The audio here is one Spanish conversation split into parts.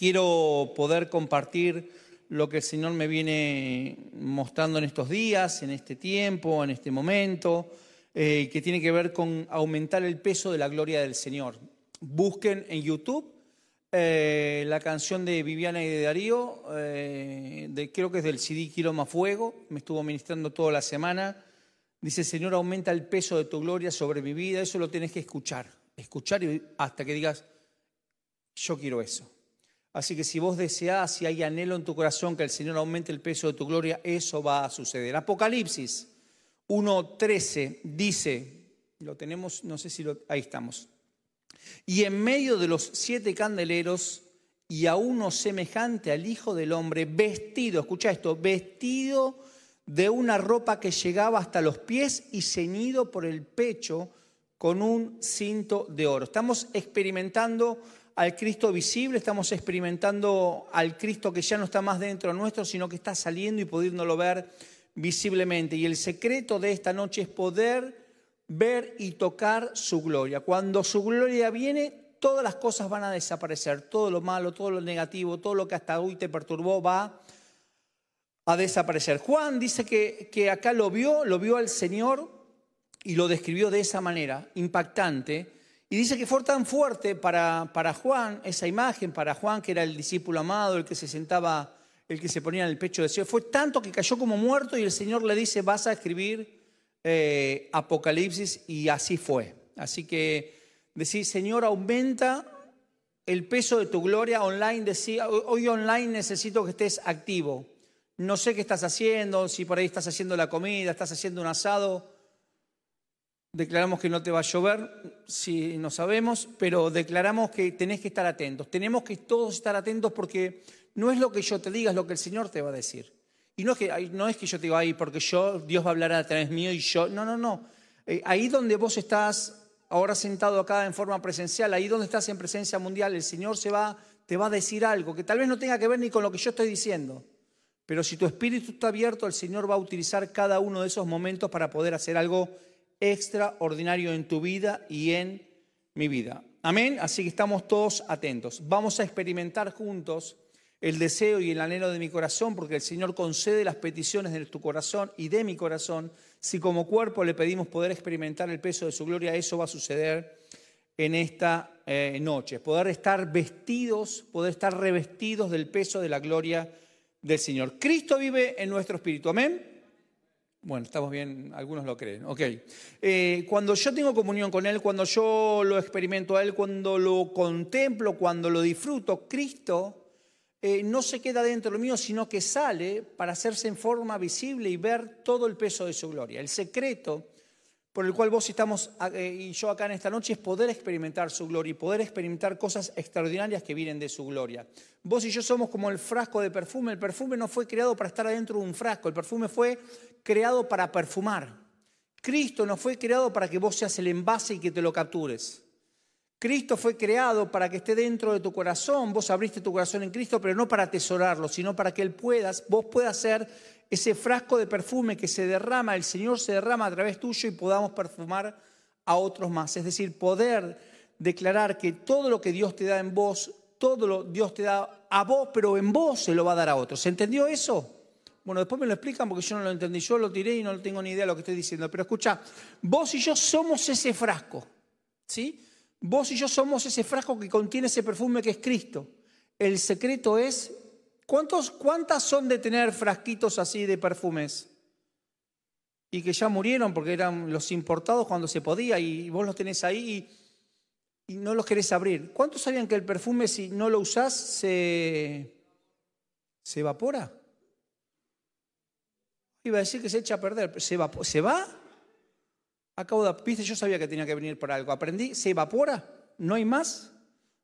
Quiero poder compartir lo que el Señor me viene mostrando en estos días, en este tiempo, en este momento, eh, que tiene que ver con aumentar el peso de la gloria del Señor. Busquen en YouTube eh, la canción de Viviana y de Darío, eh, creo que es del CD Quiloma Fuego, me estuvo ministrando toda la semana. Dice, Señor, aumenta el peso de tu gloria sobre mi vida. Eso lo tienes que escuchar, escuchar hasta que digas, yo quiero eso. Así que si vos deseás, si hay anhelo en tu corazón que el Señor aumente el peso de tu gloria, eso va a suceder. Apocalipsis 1.13 dice, lo tenemos, no sé si lo, ahí estamos. Y en medio de los siete candeleros y a uno semejante al Hijo del Hombre, vestido, escucha esto, vestido de una ropa que llegaba hasta los pies y ceñido por el pecho con un cinto de oro. Estamos experimentando al Cristo visible, estamos experimentando al Cristo que ya no está más dentro nuestro, sino que está saliendo y pudiéndolo ver visiblemente. Y el secreto de esta noche es poder ver y tocar su gloria. Cuando su gloria viene, todas las cosas van a desaparecer, todo lo malo, todo lo negativo, todo lo que hasta hoy te perturbó va a desaparecer. Juan dice que, que acá lo vio, lo vio al Señor y lo describió de esa manera, impactante y dice que fue tan fuerte para, para Juan, esa imagen, para Juan que era el discípulo amado, el que se sentaba, el que se ponía en el pecho de Señor, fue tanto que cayó como muerto y el Señor le dice, vas a escribir eh, Apocalipsis y así fue. Así que decir, Señor, aumenta el peso de tu gloria online. Decía, hoy online necesito que estés activo. No sé qué estás haciendo, si por ahí estás haciendo la comida, estás haciendo un asado Declaramos que no te va a llover, si no sabemos, pero declaramos que tenés que estar atentos. Tenemos que todos estar atentos porque no es lo que yo te diga, es lo que el Señor te va a decir. Y no es que, no es que yo te diga, ahí porque yo, Dios va a hablar a través mío y yo. No, no, no. Eh, ahí donde vos estás ahora sentado acá en forma presencial, ahí donde estás en presencia mundial, el Señor se va, te va a decir algo que tal vez no tenga que ver ni con lo que yo estoy diciendo. Pero si tu espíritu está abierto, el Señor va a utilizar cada uno de esos momentos para poder hacer algo extraordinario en tu vida y en mi vida. Amén. Así que estamos todos atentos. Vamos a experimentar juntos el deseo y el anhelo de mi corazón, porque el Señor concede las peticiones de tu corazón y de mi corazón. Si como cuerpo le pedimos poder experimentar el peso de su gloria, eso va a suceder en esta eh, noche. Poder estar vestidos, poder estar revestidos del peso de la gloria del Señor. Cristo vive en nuestro espíritu. Amén. Bueno, estamos bien, algunos lo creen. Ok. Eh, cuando yo tengo comunión con Él, cuando yo lo experimento a Él, cuando lo contemplo, cuando lo disfruto, Cristo eh, no se queda dentro de lo mío, sino que sale para hacerse en forma visible y ver todo el peso de su gloria. El secreto por el cual vos estamos eh, y yo acá en esta noche es poder experimentar su gloria y poder experimentar cosas extraordinarias que vienen de su gloria. Vos y yo somos como el frasco de perfume. El perfume no fue creado para estar adentro de un frasco, el perfume fue creado para perfumar. Cristo no fue creado para que vos seas el envase y que te lo captures. Cristo fue creado para que esté dentro de tu corazón. Vos abriste tu corazón en Cristo, pero no para atesorarlo, sino para que Él puedas, vos puedas ser ese frasco de perfume que se derrama, el Señor se derrama a través tuyo y podamos perfumar a otros más. Es decir, poder declarar que todo lo que Dios te da en vos, todo lo Dios te da a vos, pero en vos se lo va a dar a otros. ¿Se entendió eso? Bueno, después me lo explican porque yo no lo entendí. Yo lo tiré y no tengo ni idea de lo que estoy diciendo. Pero escucha, vos y yo somos ese frasco. ¿Sí? Vos y yo somos ese frasco que contiene ese perfume que es Cristo. El secreto es ¿Cuántos, ¿Cuántas son de tener frasquitos así de perfumes? Y que ya murieron porque eran los importados cuando se podía y vos los tenés ahí y, no los querés abrir. ¿Cuántos sabían que el perfume si no lo usás se, se evapora? Iba a decir que se echa a perder. ¿Se, ¿Se va? Acabo de... Viste, yo sabía que tenía que venir por algo. Aprendí, ¿se evapora? ¿No hay más?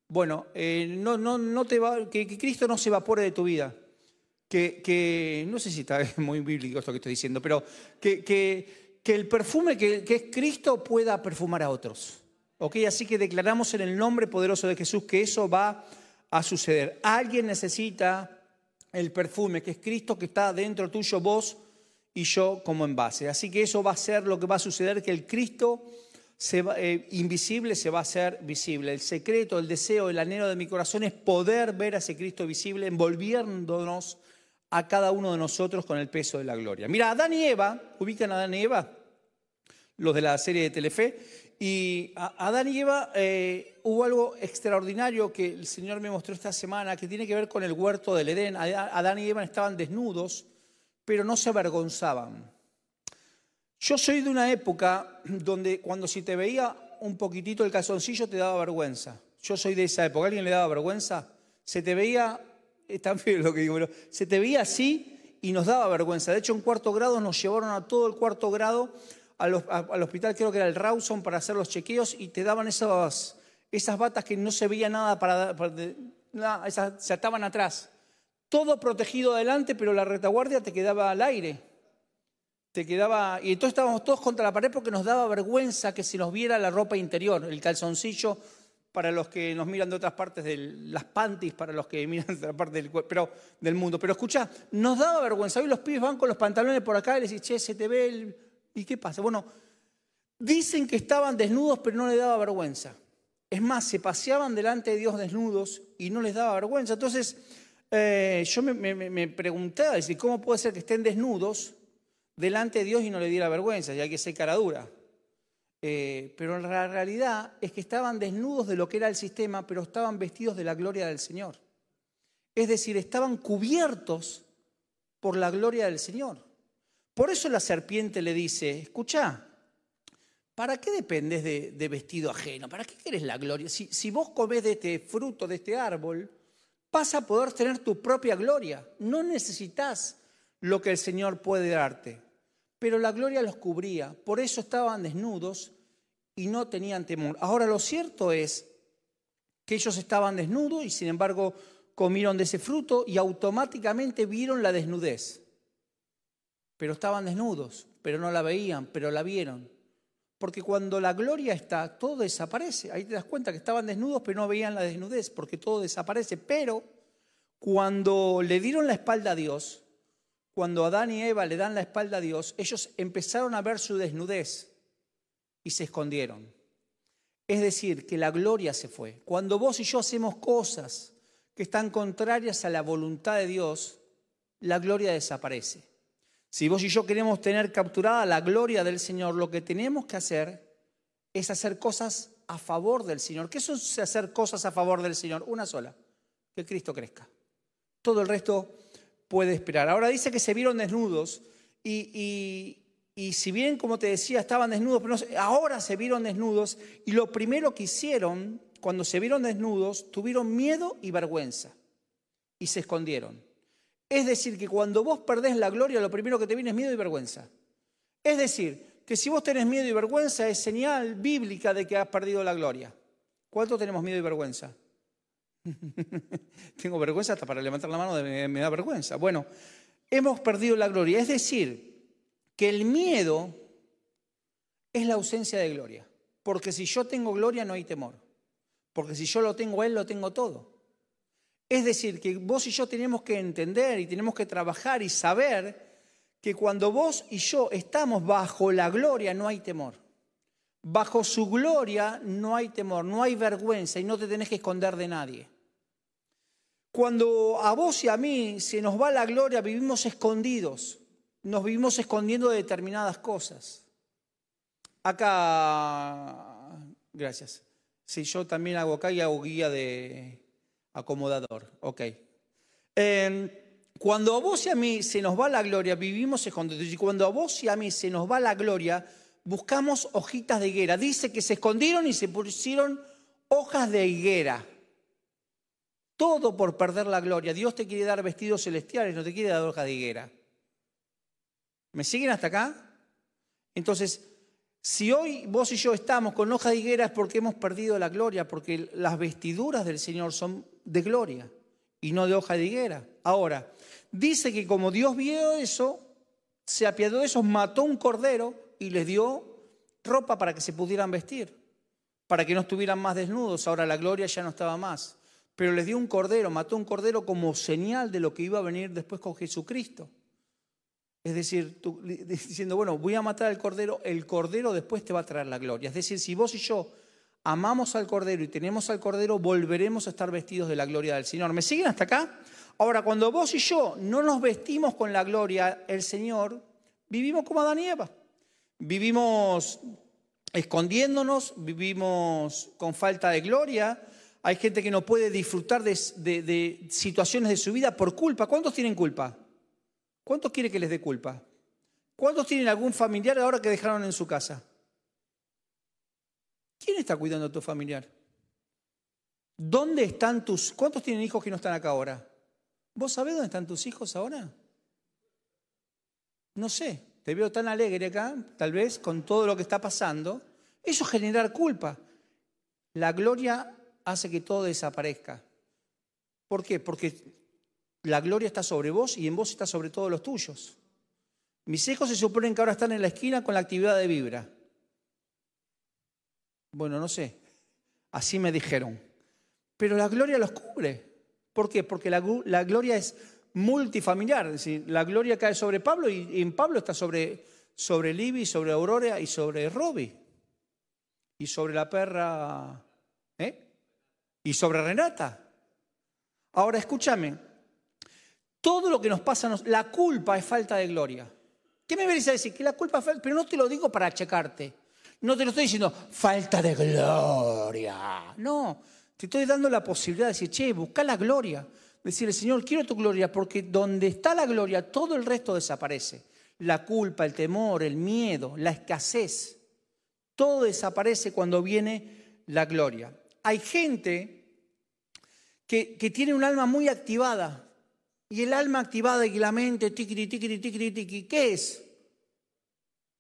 Bueno, eh, no, no, no te va, que, Cristo no se evapore de tu vida. Que, no sé si está muy bíblico esto que estoy diciendo, pero que, que, que el perfume que, es Cristo pueda perfumar a otros. ¿Ok? Así que declaramos en el nombre poderoso de Jesús que eso va a suceder. Alguien necesita el perfume que es Cristo que está dentro tuyo, vos y yo como envase. Así que eso va a ser lo que va a suceder, que el Cristo eh, invisible se va a hacer visible. El secreto, el deseo, el anhelo de mi corazón es poder ver a ese Cristo visible envolviéndonos a cada uno de nosotros con el peso de la gloria. Mira, Adán y Eva, ubican a Adán y Eva, los de la serie de Telefe, y Adán y Eva eh, hubo algo extraordinario que el Señor me mostró esta semana que tiene que ver con el huerto del Edén. Adán y Eva estaban desnudos, pero no se avergonzaban. Yo soy de una época donde cuando si te veía un poquitito el calzoncillo te daba vergüenza. Yo soy de esa época. ¿Alguien le daba vergüenza? Se te veía, es tan feo lo que digo, pero se te veía así y nos daba vergüenza. De hecho, en cuarto grado nos llevaron a todo el cuarto grado al, hospital, creo que era el Rawson, para hacer los chequeos y te daban esas, esas batas que no se veía nada para, nada, se ataban atrás. Todo protegido adelante, pero la retaguardia te quedaba al aire. Te quedaba, y entonces estábamos todos contra la pared porque nos daba vergüenza que se nos viera la ropa interior, el calzoncillo para los que nos miran de otras partes de las panties, para los que miran de otra parte del, del mundo. Pero escucha, nos daba vergüenza. Hoy los pibes van con los pantalones por acá y les dicen, che, se te ve el, ¿Y qué pasa? Bueno, dicen que estaban desnudos, pero no les daba vergüenza. Es más, se paseaban delante de Dios desnudos y no les daba vergüenza. Entonces, eh, yo me, me, preguntaba, ¿cómo puede ser que estén desnudos delante de Dios y no le diera vergüenza? Ya que sé cara dura. Eh, pero la realidad es que estaban desnudos de lo que era el sistema, pero estaban vestidos de la gloria del Señor. Es decir, estaban cubiertos por la gloria del Señor. Por eso la serpiente le dice, escucha, ¿para qué dependes de, vestido ajeno? ¿Para qué quieres la gloria? Si, si vos comés de este fruto, de este árbol, vas a poder tener tu propia gloria. No necesitas lo que el Señor puede darte. Pero la gloria los cubría, por eso estaban desnudos y no tenían temor. Ahora lo cierto es que ellos estaban desnudos y sin embargo comieron de ese fruto y automáticamente vieron la desnudez pero estaban desnudos, pero no la veían, pero la vieron. Porque cuando la gloria está, todo desaparece. Ahí te das cuenta que estaban desnudos, pero no veían la desnudez, porque todo desaparece. Pero cuando le dieron la espalda a Dios, cuando Adán y Eva le dan la espalda a Dios, ellos empezaron a ver su desnudez y se escondieron. Es decir, que la gloria se fue. Cuando vos y yo hacemos cosas que están contrarias a la voluntad de Dios, la gloria desaparece. Si vos y yo queremos tener capturada la gloria del Señor, lo que tenemos que hacer es hacer cosas a favor del Señor. ¿Qué es hacer cosas a favor del Señor? Una sola, que Cristo crezca. Todo el resto puede esperar. Ahora dice que se vieron desnudos y, si bien, como te decía, estaban desnudos, pero ahora se vieron desnudos y lo primero que hicieron cuando se vieron desnudos, tuvieron miedo y vergüenza y se escondieron. Es decir, que cuando vos perdés la gloria, lo primero que te viene es miedo y vergüenza. Es decir, que si vos tenés miedo y vergüenza es señal bíblica de que has perdido la gloria. ¿Cuánto tenemos miedo y vergüenza? Tengo vergüenza hasta para levantar la mano, me da vergüenza. Bueno, hemos perdido la gloria. Es decir, que el miedo es la ausencia de gloria. Porque si yo tengo gloria no hay temor. Porque si yo lo tengo Él, lo tengo todo. Es decir, que vos y yo tenemos que entender y tenemos que trabajar y saber que cuando vos y yo estamos bajo la gloria no hay temor. Bajo su gloria no hay temor, no hay vergüenza y no te tenés que esconder de nadie. Cuando a vos y a mí se nos va la gloria, vivimos escondidos, nos vivimos escondiendo de determinadas cosas. Acá, gracias. Si yo también hago acá y hago guía de, acomodador, ok. Cuando a vos y a mí se nos va la gloria, vivimos escondidos. Y cuando a vos y a mí se nos va la gloria, buscamos hojitas de higuera. Dice que se escondieron y se pusieron hojas de higuera. Todo por perder la gloria. Dios te quiere dar vestidos celestiales, no te quiere dar hojas de higuera. ¿Me siguen hasta acá? Entonces, si hoy vos y yo estamos con hojas de higuera es porque hemos perdido la gloria, porque las vestiduras del Señor son de gloria y no de hoja de higuera. Ahora, dice que como Dios vio eso, se apiadó de eso, mató un cordero y les dio ropa para que se pudieran vestir, para que no estuvieran más desnudos. Ahora la gloria ya no estaba más. Pero les dio un cordero, mató un cordero como señal de lo que iba a venir después con Jesucristo. Es decir, diciendo, bueno, voy a matar al cordero, el cordero después te va a traer la gloria. Es decir, si vos y yo amamos al cordero y tenemos al cordero, volveremos a estar vestidos de la gloria del Señor. ¿Me siguen hasta acá? Ahora, cuando vos y yo no nos vestimos con la gloria del Señor, vivimos como Adán y Eva. Vivimos escondiéndonos, vivimos con falta de gloria. Hay gente que no puede disfrutar de, de situaciones de su vida por culpa. ¿Cuántos tienen culpa? ¿Cuántos quiere que les dé culpa? ¿Cuántos tienen algún familiar ahora que dejaron en su casa? ¿Quién está cuidando a tu familiar? ¿Dónde están tus... ¿Cuántos tienen hijos que no están acá ahora? ¿Vos sabés dónde están tus hijos ahora? No sé, te veo tan alegre acá, tal vez, con todo lo que está pasando. Eso es generar culpa. La gloria hace que todo desaparezca. ¿Por qué? Porque la gloria está sobre vos y en vos está sobre todos los tuyos. Mis hijos se suponen que ahora están en la esquina con la actividad de vibra. Bueno, no sé, así me dijeron. Pero la gloria los cubre. ¿Por qué? Porque la, gloria es multifamiliar. Es decir, la gloria cae sobre Pablo y, en Pablo está sobre, sobre Libby, sobre Aurora y sobre Robbie. Y sobre la perra. ¿eh? Y sobre Renata. Ahora escúchame, todo lo que nos pasa, la culpa es falta de gloria. ¿Qué me venís a decir? Que la culpa es falta, pero no te lo digo para achacarte. No te lo estoy diciendo, falta de gloria. No, te estoy dando la posibilidad de decir, che, busca la gloria. Decirle, Señor, quiero tu gloria, porque donde está la gloria, todo el resto desaparece. La culpa, el temor, el miedo, la escasez. Todo desaparece cuando viene la gloria. Hay gente que, tiene un alma muy activada, y el alma activada y la mente, tiquiri, tiquiri, tiquiri, tiquiri, ¿qué es?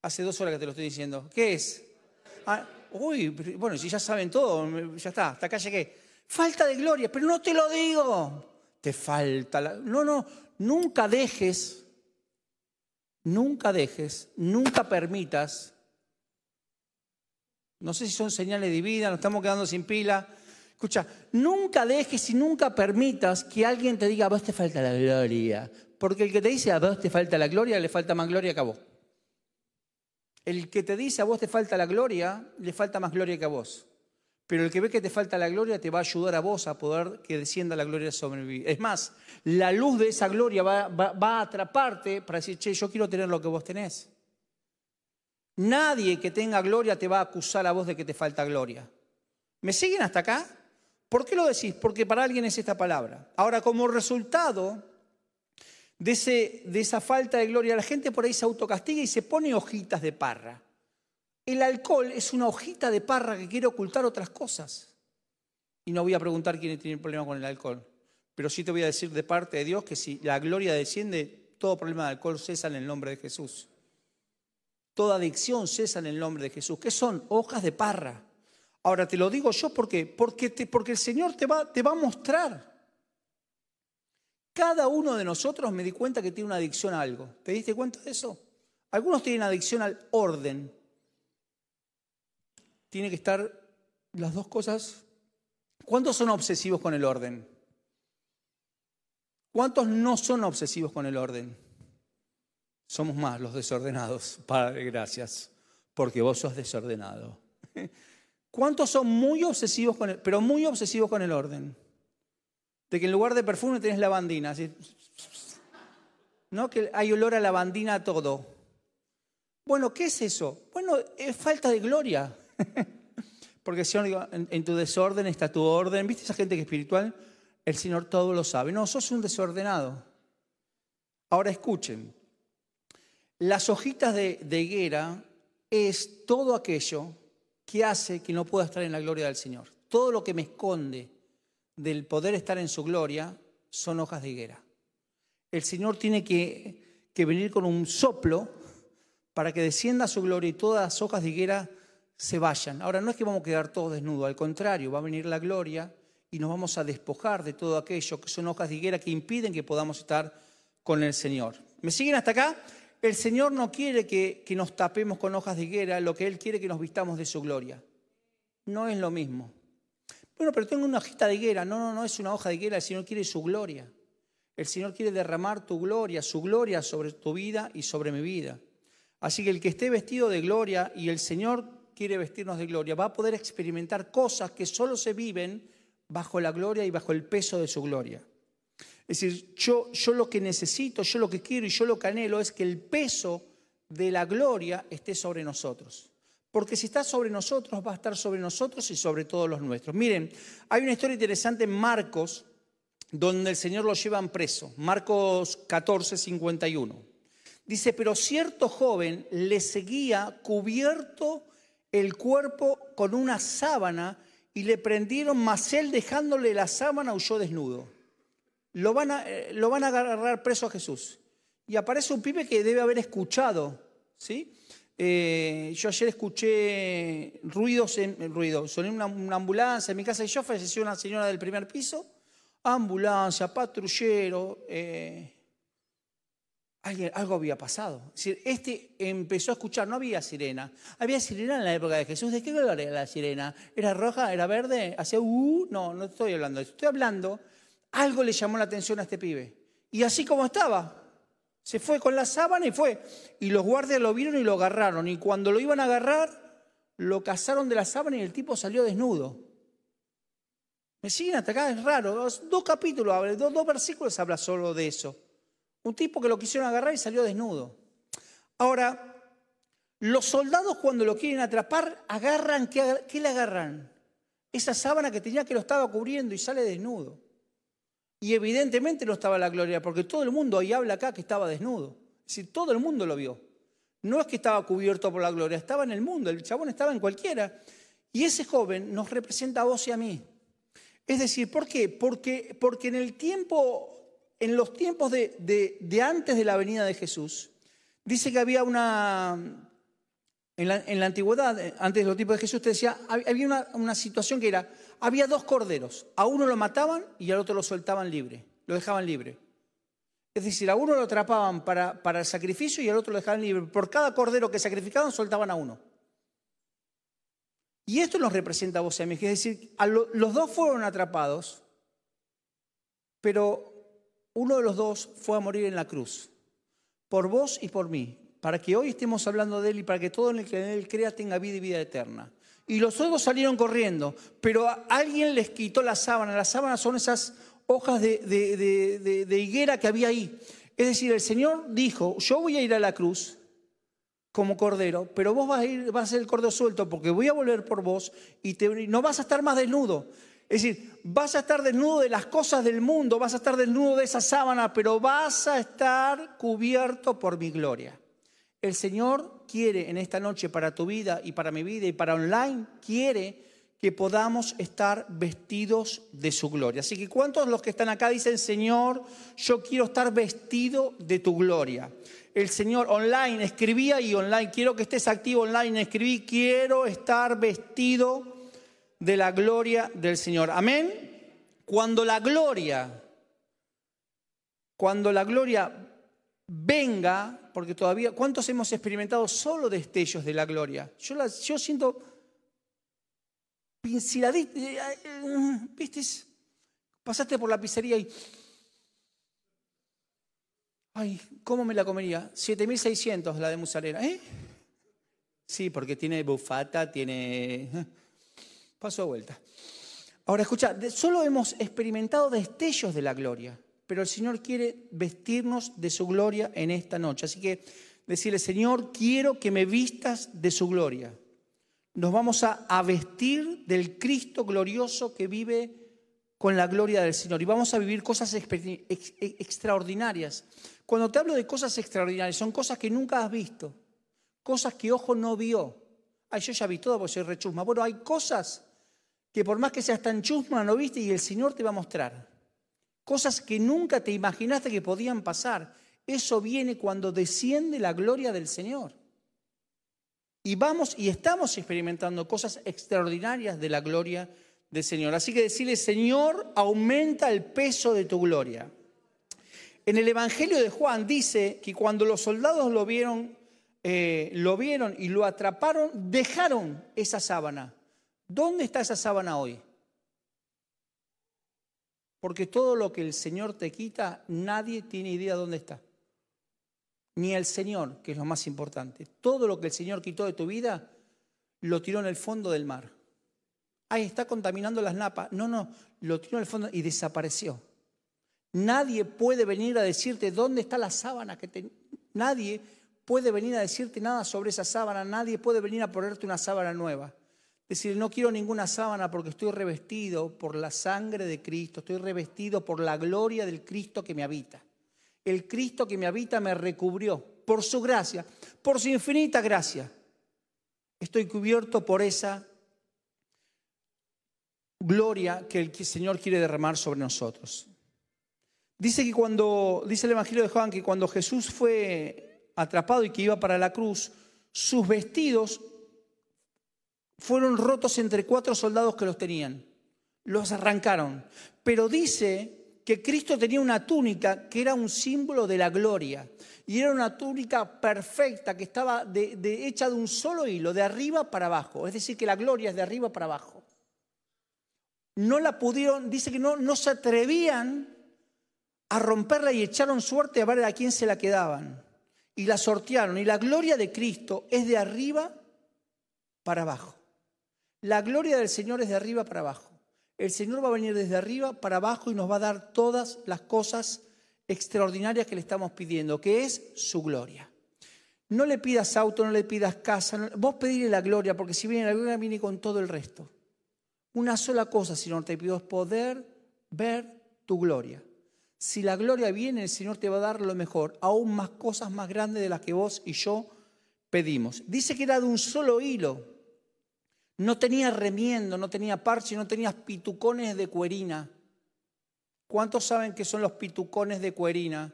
Hace dos horas que te lo estoy diciendo. ¿Qué es? Ah, uy, bueno, si ya saben todo, ya está, hasta acá llegué. Falta de gloria, pero no te lo digo. Te falta la... No, no, nunca dejes, nunca dejes, nunca permitas. No sé si son señales divinas, nos estamos quedando sin pila. Escucha, nunca dejes y nunca permitas que alguien te diga, a vos te falta la gloria. Porque el que te dice, a vos te falta la gloria, le falta más gloria que a vos. El que te dice, a vos te falta la gloria, le falta más gloria que a vos. Pero el que ve que te falta la gloria te va a ayudar a vos a poder que descienda la gloria sobre vida. Es más, la luz de esa gloria va, va a atraparte para decir, che, yo quiero tener lo que vos tenés. Nadie que tenga gloria te va a acusar a vos de que te falta gloria. ¿Me siguen hasta acá? ¿Por qué lo decís? Porque para alguien es esta palabra. Ahora, como resultado de, esa falta de gloria, la gente por ahí se autocastiga y se pone hojitas de parra. El alcohol es una hojita de parra que quiere ocultar otras cosas. Y no voy a preguntar quién tiene problema con el alcohol, pero sí te voy a decir de parte de Dios que si la gloria desciende, todo problema de alcohol cesa en el nombre de Jesús. Toda adicción cesa en el nombre de Jesús. ¿Qué son? Hojas de parra. Ahora te lo digo yo porque, porque, porque el Señor te va, te va a mostrar. Cada uno de nosotros me di cuenta que tiene una adicción a algo. ¿Te diste cuenta de eso? Algunos tienen adicción al orden. Tiene que estar las dos cosas. ¿Cuántos son obsesivos con el orden? ¿Cuántos no son obsesivos con el orden? Somos más los desordenados. Padre, gracias, porque vos sos desordenado. ¿Cuántos son muy obsesivos con el, pero muy obsesivos con el orden? De que en lugar de perfume tenés lavandina. ¿No? Que hay olor a lavandina a todo. Bueno, ¿qué es eso? Bueno, es falta de gloria. Porque el Señor, en, tu desorden está tu orden. ¿Viste esa gente que es espiritual? El Señor todo lo sabe. No, sos un desordenado. Ahora escuchen. Las hojitas de, de higuera es todo aquello ¿Qué hace que no pueda estar en la gloria del Señor. Todo lo que me esconde del poder estar en su gloria son hojas de higuera. El Señor tiene que, que venir con un soplo para que descienda su gloria y todas las hojas de higuera se vayan. Ahora, no es que vamos a quedar todos desnudos, al contrario, va a venir la gloria y nos vamos a despojar de todo aquello que son hojas de higuera que impiden que podamos estar con el Señor. ¿Me siguen hasta acá? El Señor no quiere que, nos tapemos con hojas de higuera, lo que Él quiere que nos vistamos de su gloria. No es lo mismo. Bueno, pero tengo una hojita de higuera. No, no, no es una hoja de higuera, el Señor quiere su gloria. El Señor quiere derramar tu gloria, su gloria sobre tu vida y sobre mi vida. Así que el que esté vestido de gloria y el Señor quiere vestirnos de gloria, va a poder experimentar cosas que solo se viven bajo la gloria y bajo el peso de su gloria. Es decir, yo, yo lo que necesito, yo lo que quiero y yo lo que anhelo es que el peso de la gloria esté sobre nosotros. Porque si está sobre nosotros, va a estar sobre nosotros y sobre todos los nuestros. Miren, hay una historia interesante en Marcos, donde el Señor lo llevan preso. Marcos 14, 51. Dice, pero cierto joven le seguía cubierto el cuerpo con una sábana y le prendieron, mas él dejándole la sábana huyó desnudo. Lo van a, eh, lo van a agarrar preso a Jesús. Y aparece un pibe que debe haber escuchado, ¿sí? Eh, yo ayer escuché ruidos, en, ruido, soné una, ambulancia en mi casa y yo falleció una señora del primer piso, ambulancia, patrullero, eh, algo había pasado. Es decir, este empezó a escuchar, no había sirena. Había sirena en la época de Jesús. ¿De qué color era la sirena? ¿Era roja? ¿Era verde? ¿Hacía uh? No, no estoy hablando de eso. Estoy hablando, algo le llamó la atención a este pibe. Y así como estaba, se fue con la sábana y fue. Y los guardias lo vieron y lo agarraron. Y cuando lo iban a agarrar, lo cazaron de la sábana y el tipo salió desnudo. Me siguen hasta acá, es raro. Dos, capítulos, dos, dos versículos habla solo de eso. Un tipo que lo quisieron agarrar y salió desnudo. Ahora, los soldados cuando lo quieren atrapar, agarran, ¿qué, le agarran? Esa sábana que tenía que lo estaba cubriendo y sale desnudo. Y evidentemente no estaba la gloria, porque todo el mundo ahí habla acá que estaba desnudo. Es decir, todo el mundo lo vio. No es que estaba cubierto por la gloria, estaba en el mundo, el chabón estaba en cualquiera. Y ese joven nos representa a vos y a mí. Es decir, ¿por qué? Porque, porque en el tiempo en los tiempos de, antes de la venida de Jesús, dice que había una, en la, antigüedad, antes de los tiempos de Jesús, te decía, había una, situación que era, había dos corderos, a uno lo mataban y al otro lo soltaban libre, lo dejaban libre. Es decir, a uno lo atrapaban para, para el sacrificio y al otro lo dejaban libre. Por cada cordero que sacrificaban, soltaban a uno. Y esto nos representa a vos y a mí. Es decir, los dos fueron atrapados, pero uno de los dos fue a morir en la cruz, por vos y por mí, para que hoy estemos hablando de Él y para que todo el que en Él crea tenga vida y vida eterna. Y los otros salieron corriendo, pero alguien les quitó la sábana. Las sábanas son esas hojas de, de, higuera que había ahí. Es decir, el Señor dijo, yo voy a ir a la cruz como cordero, pero vos vas a, ir, vas a ser el cordero suelto porque voy a volver por vos y no vas a estar más desnudo. Es decir, vas a estar desnudo de las cosas del mundo, vas a estar desnudo de esa sábana, pero vas a estar cubierto por mi gloria. El Señor quiere en esta noche para tu vida y para mi vida y para online, quiere que podamos estar vestidos de su gloria. Así que ¿cuántos los que están acá dicen, Señor, yo quiero estar vestido de tu gloria? El Señor online escribía y online, quiero que estés activo online, escribí, quiero estar vestido de la gloria del Señor. Amén. Cuando la gloria, cuando la gloria venga, porque todavía, ¿cuántos hemos experimentado solo destellos de la gloria? Yo, la, yo siento pinceladita, eh, eh, ¿viste? Pasaste por la pizzería y... Ay, ¿cómo me la comería? 7.600 la de mozzarella, ¿eh? Sí, porque tiene bufata, tiene... ¿eh? Paso a vuelta. Ahora escucha, solo hemos experimentado destellos de la gloria, pero el Señor quiere vestirnos de su gloria en esta noche. Así que decirle, Señor, quiero que me vistas de su gloria. Nos vamos a, vestir del Cristo glorioso que vive con la gloria del Señor y vamos a vivir cosas extraordinarias. Cuando te hablo de cosas extraordinarias, son cosas que nunca has visto, cosas que ojo no vio. Ay, yo ya vi todo porque soy rechusma. Bueno, hay cosas que por más que seas tan chusma no viste y el Señor te va a mostrar. Cosas que nunca te imaginaste que podían pasar. Eso viene cuando desciende la gloria del Señor. Y vamos y estamos experimentando cosas extraordinarias de la gloria del Señor. Así que decirle, Señor, aumenta el peso de tu gloria. En el Evangelio de Juan dice que cuando los soldados lo vieron, eh, lo vieron y lo atraparon, dejaron esa sábana ¿Dónde está esa sábana hoy? Porque todo lo que el Señor te quita, nadie tiene idea dónde está. Ni el Señor, que es lo más importante. Todo lo que el Señor quitó de tu vida, lo tiró en el fondo del mar. Ahí está contaminando las napas. No, no, lo tiró en el fondo y desapareció. Nadie puede venir a decirte dónde está la sábana que te... Nadie puede venir a decirte nada sobre esa sábana, nadie puede venir a ponerte una sábana nueva. Decir, no quiero ninguna sábana porque estoy revestido por la sangre de Cristo, estoy revestido por la gloria del Cristo que me habita. El Cristo que me habita me recubrió por su gracia, por su infinita gracia. Estoy cubierto por esa gloria que el Señor quiere derramar sobre nosotros. Dice que cuando, dice el Evangelio de Juan, que cuando Jesús fue atrapado y que iba para la cruz, sus vestidos fueron rotos entre cuatro soldados que los tenían. Los arrancaron. Pero dice que Cristo tenía una túnica que era un símbolo de la gloria. Y era una túnica perfecta que estaba de, hecha de un solo hilo, de arriba para abajo. Es decir, que la gloria es de arriba para abajo. No la pudieron, dice que no, no se atrevían a romperla y echaron suerte a ver a quién se la quedaban y la sortearon. Y la gloria de Cristo es de arriba para abajo. La gloria del Señor es de arriba para abajo. El Señor va a venir desde arriba para abajo y nos va a dar todas las cosas extraordinarias que le estamos pidiendo, que es su gloria. No le pidas auto, no le pidas casa, vos pedirle la gloria, porque si viene la gloria, viene con todo el resto. Una sola cosa, Señor, te pido es poder ver tu gloria. Si la gloria viene, el Señor te va a dar lo mejor, aún más cosas más grandes de las que vos y yo pedimos. Dice que era de un solo hilo. No tenía remiendo, no tenía parche, no tenía pitucones de cuerina. ¿Cuántos saben qué son los pitucones de cuerina?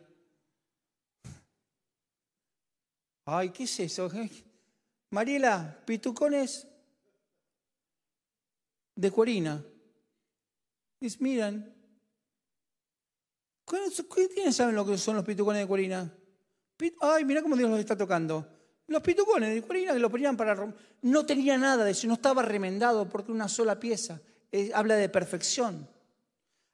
Ay, ¿qué es eso? Mariela, pitucones de cuerina. Dice, miren, ¿Quiénes saben lo que son los pitucones de cuerina? Ay, mira cómo Dios los está tocando. Los pitucones de cuerina que lo ponían para. No tenía nada de eso, no estaba remendado porque una sola pieza. habla de perfección.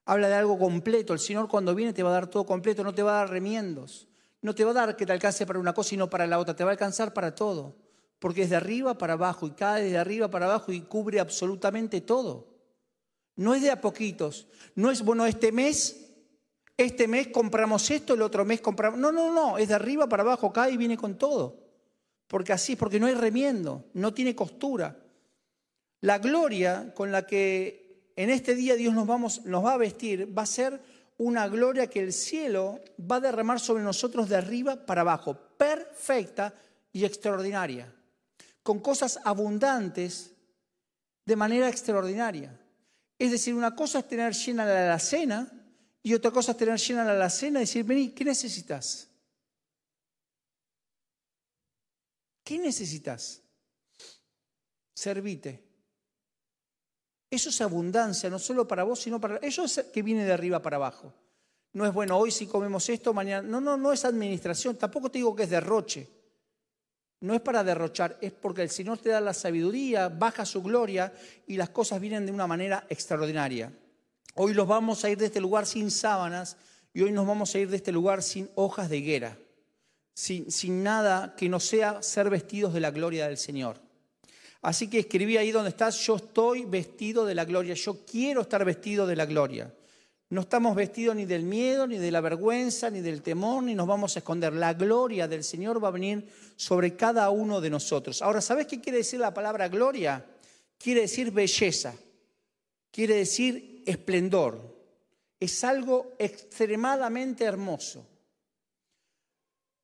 Habla de algo completo. El Señor cuando viene te va a dar todo completo, no te va a dar remiendos. No te va a dar que te alcance para una cosa y no para la otra. Te va a alcanzar para todo. Porque es de arriba para abajo y cae de arriba para abajo y cubre absolutamente todo. No es de a poquitos. No es, bueno, este mes este mes compramos esto, el otro mes compramos... No, no, no, es de arriba para abajo, cae y viene con todo. Porque así es, porque no hay remiendo, no tiene costura. La gloria con la que en este día Dios nos, vamos, nos va a vestir va a ser una gloria que el cielo va a derramar sobre nosotros de arriba para abajo, perfecta y extraordinaria, con cosas abundantes de manera extraordinaria. Es decir, una cosa es tener llena la alacena y otra cosa es tener llena la alacena y decir, vení, ¿qué necesitas? ¿Qué necesitas? Servite. Eso es abundancia, no solo para vos, sino para... Eso es que viene de arriba para abajo. No es bueno, hoy si comemos esto, mañana... No, no, no es administración, tampoco te digo que es derroche. No es para derrochar, es porque el Señor te da la sabiduría, baja su gloria y las cosas vienen de una manera extraordinaria. Hoy los vamos a ir de este lugar sin sábanas y hoy nos vamos a ir de este lugar sin hojas de higuera, sin, nada que no sea ser vestidos de la gloria del Señor. Así que escribí ahí donde estás, yo estoy vestido de la gloria, yo quiero estar vestido de la gloria. No estamos vestidos ni del miedo, ni de la vergüenza, ni del temor, ni nos vamos a esconder. La gloria del Señor va a venir sobre cada uno de nosotros. Ahora, ¿sabes qué quiere decir la palabra gloria? Quiere decir belleza, quiere decir esplendor. Es algo extremadamente hermoso.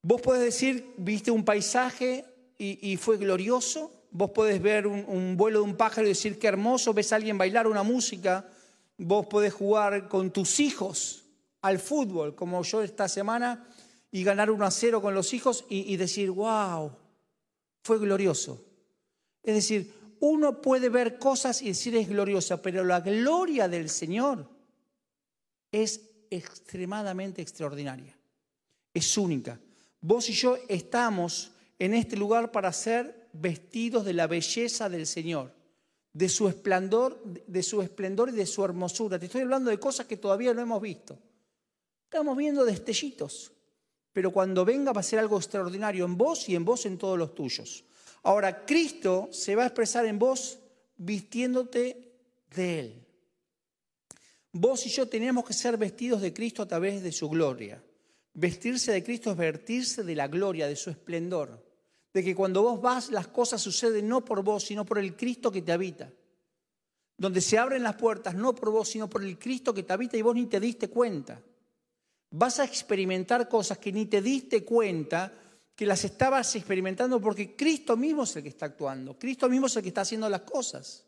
Vos podés decir, viste un paisaje y, fue glorioso. Vos podés ver un, vuelo de un pájaro y decir qué hermoso. Ves a alguien bailar una música. Vos podés jugar con tus hijos al fútbol, como yo esta semana, y ganar 1 a 0 con los hijos y, y decir, wow, fue glorioso. Es decir, uno puede ver cosas y decir es gloriosa, pero la gloria del Señor es extremadamente extraordinaria, es única. Vos y yo estamos en este lugar para ser vestidos de la belleza del Señor, de su esplendor, de su esplendor y de su hermosura. Te estoy hablando de cosas que todavía no hemos visto. Estamos viendo destellitos, pero cuando venga va a ser algo extraordinario en vos y en vos en todos los tuyos. Ahora, Cristo se va a expresar en vos vistiéndote de Él. Vos y yo tenemos que ser vestidos de Cristo a través de su gloria. Vestirse de Cristo es vestirse de la gloria, de su esplendor. De que cuando vos vas las cosas suceden no por vos, sino por el Cristo que te habita. Donde se abren las puertas no por vos, sino por el Cristo que te habita y vos ni te diste cuenta. Vas a experimentar cosas que ni te diste cuenta que las estabas experimentando porque Cristo mismo es el que está actuando. Cristo mismo es el que está haciendo las cosas.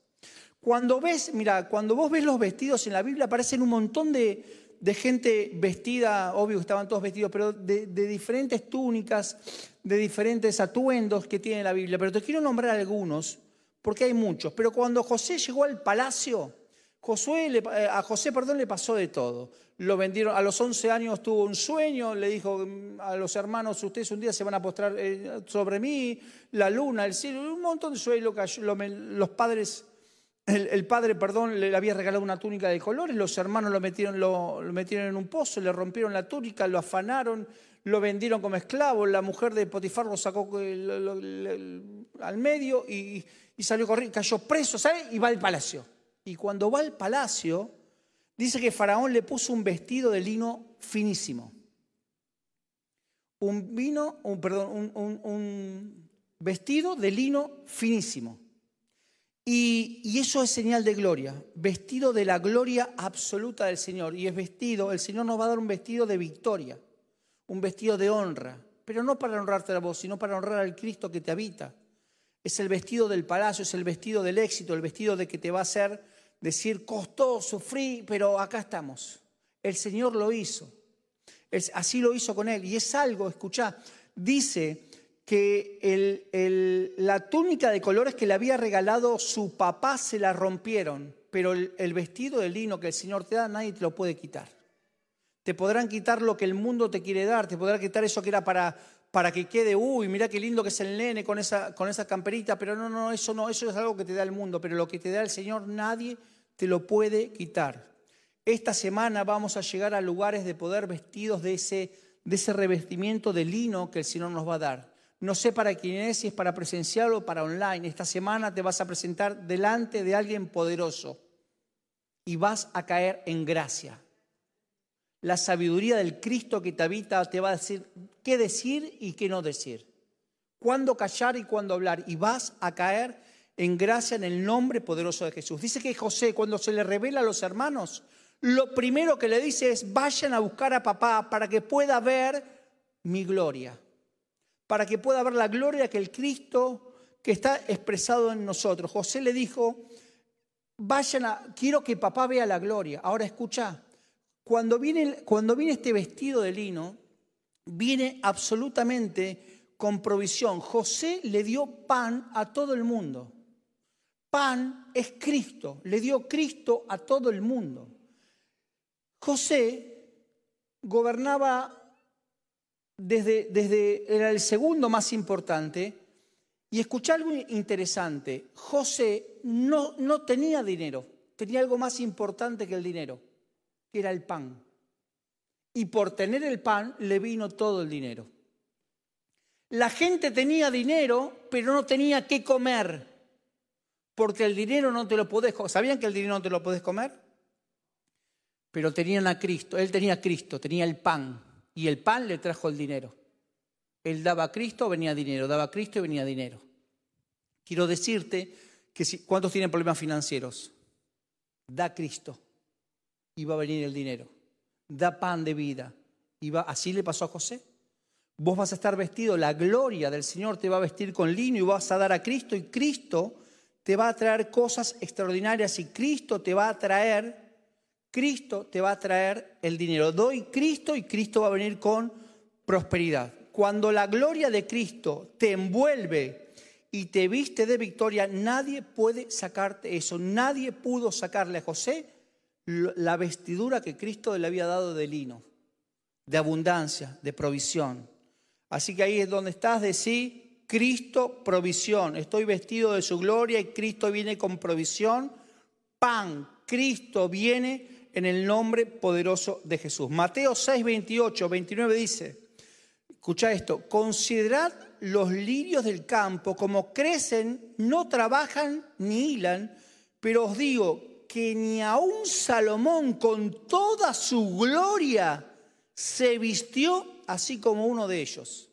Cuando ves, mira, cuando vos ves los vestidos en la Biblia aparecen un montón de, gente vestida, obvio que estaban todos vestidos, pero de, diferentes túnicas, de diferentes atuendos que tiene la Biblia. Pero te quiero nombrar algunos, porque hay muchos. Pero cuando José llegó al palacio, eh, a José perdón, le pasó de todo. Lo vendieron, a los 11 años tuvo un sueño, le dijo mm, a los hermanos, ustedes un día se van a postrar eh, sobre mí, la luna, el cielo, un montón de sueños. Los padres el, padre, perdón, le había regalado una túnica de colores, los hermanos lo metieron, lo, metieron en un pozo, le rompieron la túnica, lo afanaron, lo vendieron como esclavo, la mujer de Potifar lo sacó al medio y, salió corriendo, cayó preso, ¿sabes? Y va al palacio. Y cuando va al palacio, dice que Faraón le puso un vestido de lino finísimo. Un vino, un, perdón, un vestido de lino finísimo. Y, eso es señal de gloria, vestido de la gloria absoluta del Señor. Y es vestido, el Señor nos va a dar un vestido de victoria, un vestido de honra, pero no para honrarte a vos, sino para honrar al Cristo que te habita. Es el vestido del palacio, es el vestido del éxito, el vestido de que te va a hacer decir, costó, sufrí, pero acá estamos. El Señor lo hizo. así lo hizo con él. Y es algo, escucha, dice que la túnica de colores que le había regalado su papá se la rompieron, pero el, vestido de lino que el Señor te da nadie te lo puede quitar. Te podrán quitar lo que el mundo te quiere dar, te podrán quitar eso que era para, para que quede, uy, mira qué lindo que es el nene con esa, con esa camperita, pero no, no, eso no, eso es algo que te da el mundo, pero lo que te da el Señor nadie te lo puede quitar. Esta semana vamos a llegar a lugares de poder vestidos de ese, de ese revestimiento de lino que el Señor nos va a dar. No sé para quién es, si es para presencial o para online. Esta semana te vas a presentar delante de alguien poderoso y vas a caer en gracia. La sabiduría del Cristo que te habita te va a decir qué decir y qué no decir. Cuándo callar y cuándo hablar. Y vas a caer en gracia en el nombre poderoso de Jesús. Dice que José, cuando se le revela a los hermanos, lo primero que le dice es, vayan a buscar a papá para que pueda ver mi gloria para que pueda ver la gloria que el Cristo que está expresado en nosotros. José le dijo, vayan a, quiero que papá vea la gloria. Ahora escucha, cuando viene, cuando viene este vestido de lino, viene absolutamente con provisión. José le dio pan a todo el mundo. Pan es Cristo, le dio Cristo a todo el mundo. José gobernaba desde, desde, era el segundo más importante. Y escuché algo interesante. José no, no tenía dinero, tenía algo más importante que el dinero, que era el pan. Y por tener el pan le vino todo el dinero. La gente tenía dinero, pero no tenía qué comer, porque el dinero no te lo podés ¿Sabían que el dinero no te lo podés comer? Pero tenían a Cristo, él tenía a Cristo, tenía el pan y el pan le trajo el dinero. Él daba a Cristo, venía dinero, daba a Cristo y venía dinero. Quiero decirte que si, ¿cuántos tienen problemas financieros? Da Cristo y va a venir el dinero. Da pan de vida. Y va, así le pasó a José. Vos vas a estar vestido, la gloria del Señor te va a vestir con lino y vas a dar a Cristo y Cristo te va a traer cosas extraordinarias y Cristo te va a traer Cristo te va a traer el dinero. Doy Cristo y Cristo va a venir con prosperidad. Cuando la gloria de Cristo te envuelve y te viste de victoria, nadie puede sacarte eso. Nadie pudo sacarle a José la vestidura que Cristo le había dado de lino, de abundancia, de provisión. Así que ahí es donde estás, de sí, Cristo provisión. Estoy vestido de su gloria y Cristo viene con provisión. Pan, Cristo viene en el nombre poderoso de Jesús. Mateo 6, 28, 29 dice, escucha esto, considerad los lirios del campo, como crecen, no trabajan ni hilan, pero os digo que ni aun Salomón con toda su gloria se vistió así como uno de ellos.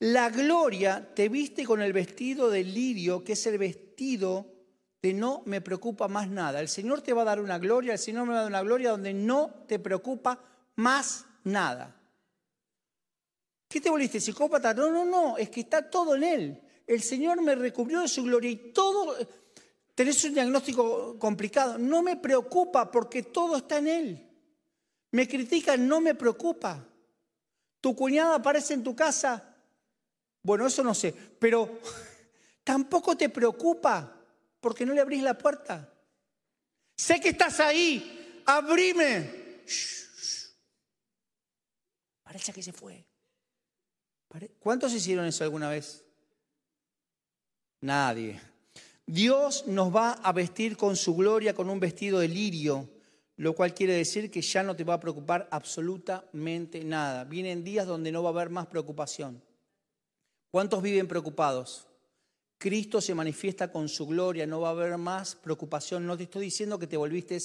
La gloria te viste con el vestido de lirio, que es el vestido no me preocupa más nada. El Señor te va a dar una gloria, el Señor me va a dar una gloria donde no te preocupa más nada. ¿Qué te volviste, psicópata? No, no, no, es que está todo en Él. El Señor me recubrió de su gloria y todo, tenés un diagnóstico complicado. No me preocupa porque todo está en Él. Me critican, no me preocupa. Tu cuñada aparece en tu casa. Bueno, eso no sé, pero tampoco te preocupa porque no le abrís la puerta. Sé que estás ahí, abrime. Parece que se fue. ¿Cuántos hicieron eso alguna vez? Nadie. Dios nos va a vestir con su gloria con un vestido de lirio, lo cual quiere decir que ya no te va a preocupar absolutamente nada. Vienen días donde no va a haber más preocupación. ¿Cuántos viven preocupados? Cristo se manifiesta con su gloria, no va a haber más preocupación. No te estoy diciendo que te volviste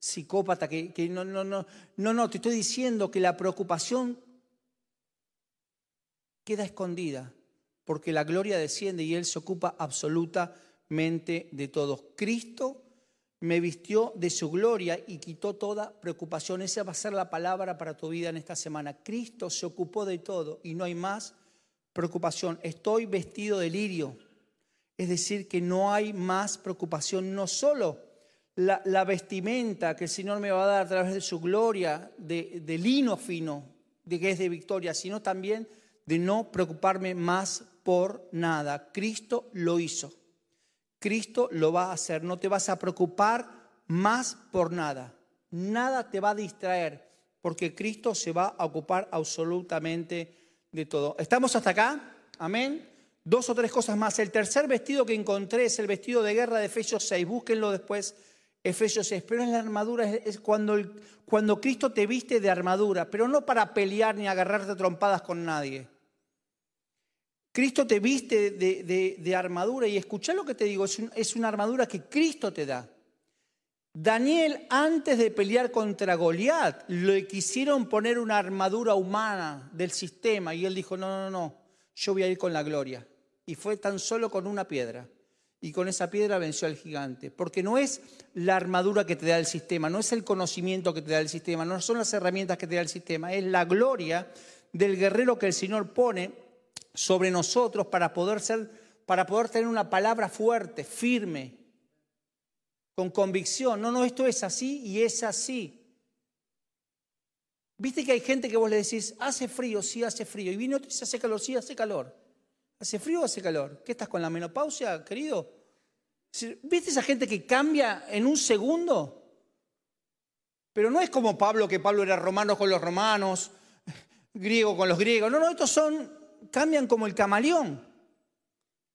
psicópata, que, no, no, no, no, no, te estoy diciendo que la preocupación queda escondida, porque la gloria desciende y Él se ocupa absolutamente de todos. Cristo me vistió de su gloria y quitó toda preocupación. Esa va a ser la palabra para tu vida en esta semana. Cristo se ocupó de todo y no hay más preocupación. Estoy vestido de lirio. Es decir, que no hay más preocupación, no solo la, vestimenta que el Señor me va a dar a través de su gloria, de, lino fino, de que es de victoria, sino también de no preocuparme más por nada. Cristo lo hizo. Cristo lo va a hacer. No te vas a preocupar más por nada. Nada te va a distraer porque Cristo se va a ocupar absolutamente de todo. ¿Estamos hasta acá? Amén. Dos o tres cosas más. El tercer vestido que encontré es el vestido de guerra de Efesios 6. Búsquenlo después, Efesios 6. Pero es la armadura, es cuando, cuando Cristo te viste de armadura, pero no para pelear ni agarrarte trompadas con nadie. Cristo te viste de, armadura y escucha lo que te digo, es, una armadura que Cristo te da. Daniel, antes de pelear contra Goliat, le quisieron poner una armadura humana del sistema y él dijo, no, no, no, yo voy a ir con la gloria. Y fue tan solo con una piedra. Y con esa piedra venció al gigante. Porque no es la armadura que te da el sistema, no es el conocimiento que te da el sistema, no son las herramientas que te da el sistema, es la gloria del guerrero que el Señor pone sobre nosotros para poder ser, para poder tener una palabra fuerte, firme, con convicción. No, no, esto es así y es así. Viste que hay gente que vos le decís, hace frío, sí hace frío. Y viene otro y dice, hace calor, sí hace calor. ¿Hace frío o hace calor? ¿Qué estás con la menopausia, querido? ¿Viste esa gente que cambia en un segundo? Pero no es como Pablo, que Pablo era romano con los romanos, griego con los griegos. No, no, estos son, cambian como el camaleón.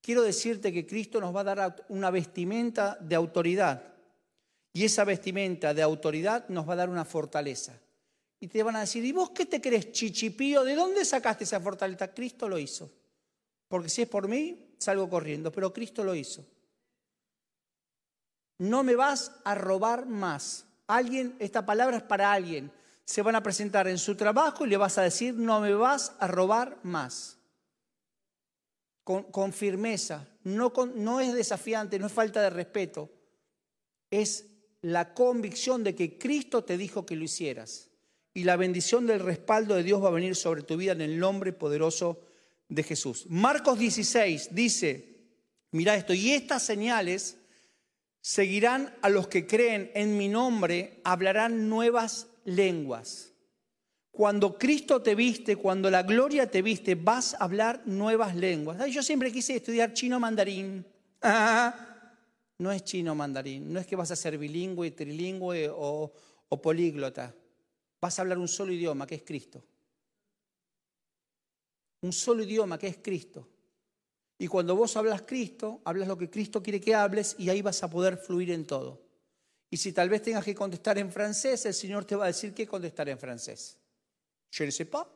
Quiero decirte que Cristo nos va a dar una vestimenta de autoridad. Y esa vestimenta de autoridad nos va a dar una fortaleza. Y te van a decir, ¿y vos qué te crees, chichipío? ¿De dónde sacaste esa fortaleza? Cristo lo hizo. Porque si es por mí, salgo corriendo, pero Cristo lo hizo. No me vas a robar más. Alguien, esta palabra es para alguien. Se van a presentar en su trabajo y le vas a decir, no me vas a robar más. Con, firmeza. No, no es desafiante, no es falta de respeto. Es la convicción de que Cristo te dijo que lo hicieras. Y la bendición del respaldo de Dios va a venir sobre tu vida en el nombre poderoso de Jesús. Marcos 16 dice, mira esto, y estas señales seguirán a los que creen en mi nombre, hablarán nuevas lenguas. Cuando Cristo te viste, cuando la gloria te viste, vas a hablar nuevas lenguas. yo siempre quise estudiar chino mandarín. no es chino mandarín, no es que vas a ser bilingüe, trilingüe o, o políglota. Vas a hablar un solo idioma, que es Cristo. Un solo idioma, que es Cristo. Y cuando vos hablas Cristo, hablas lo que Cristo quiere que hables y ahí vas a poder fluir en todo. Y si tal vez tengas que contestar en francés, el Señor te va a decir qué contestar en francés. Je ne sais pas.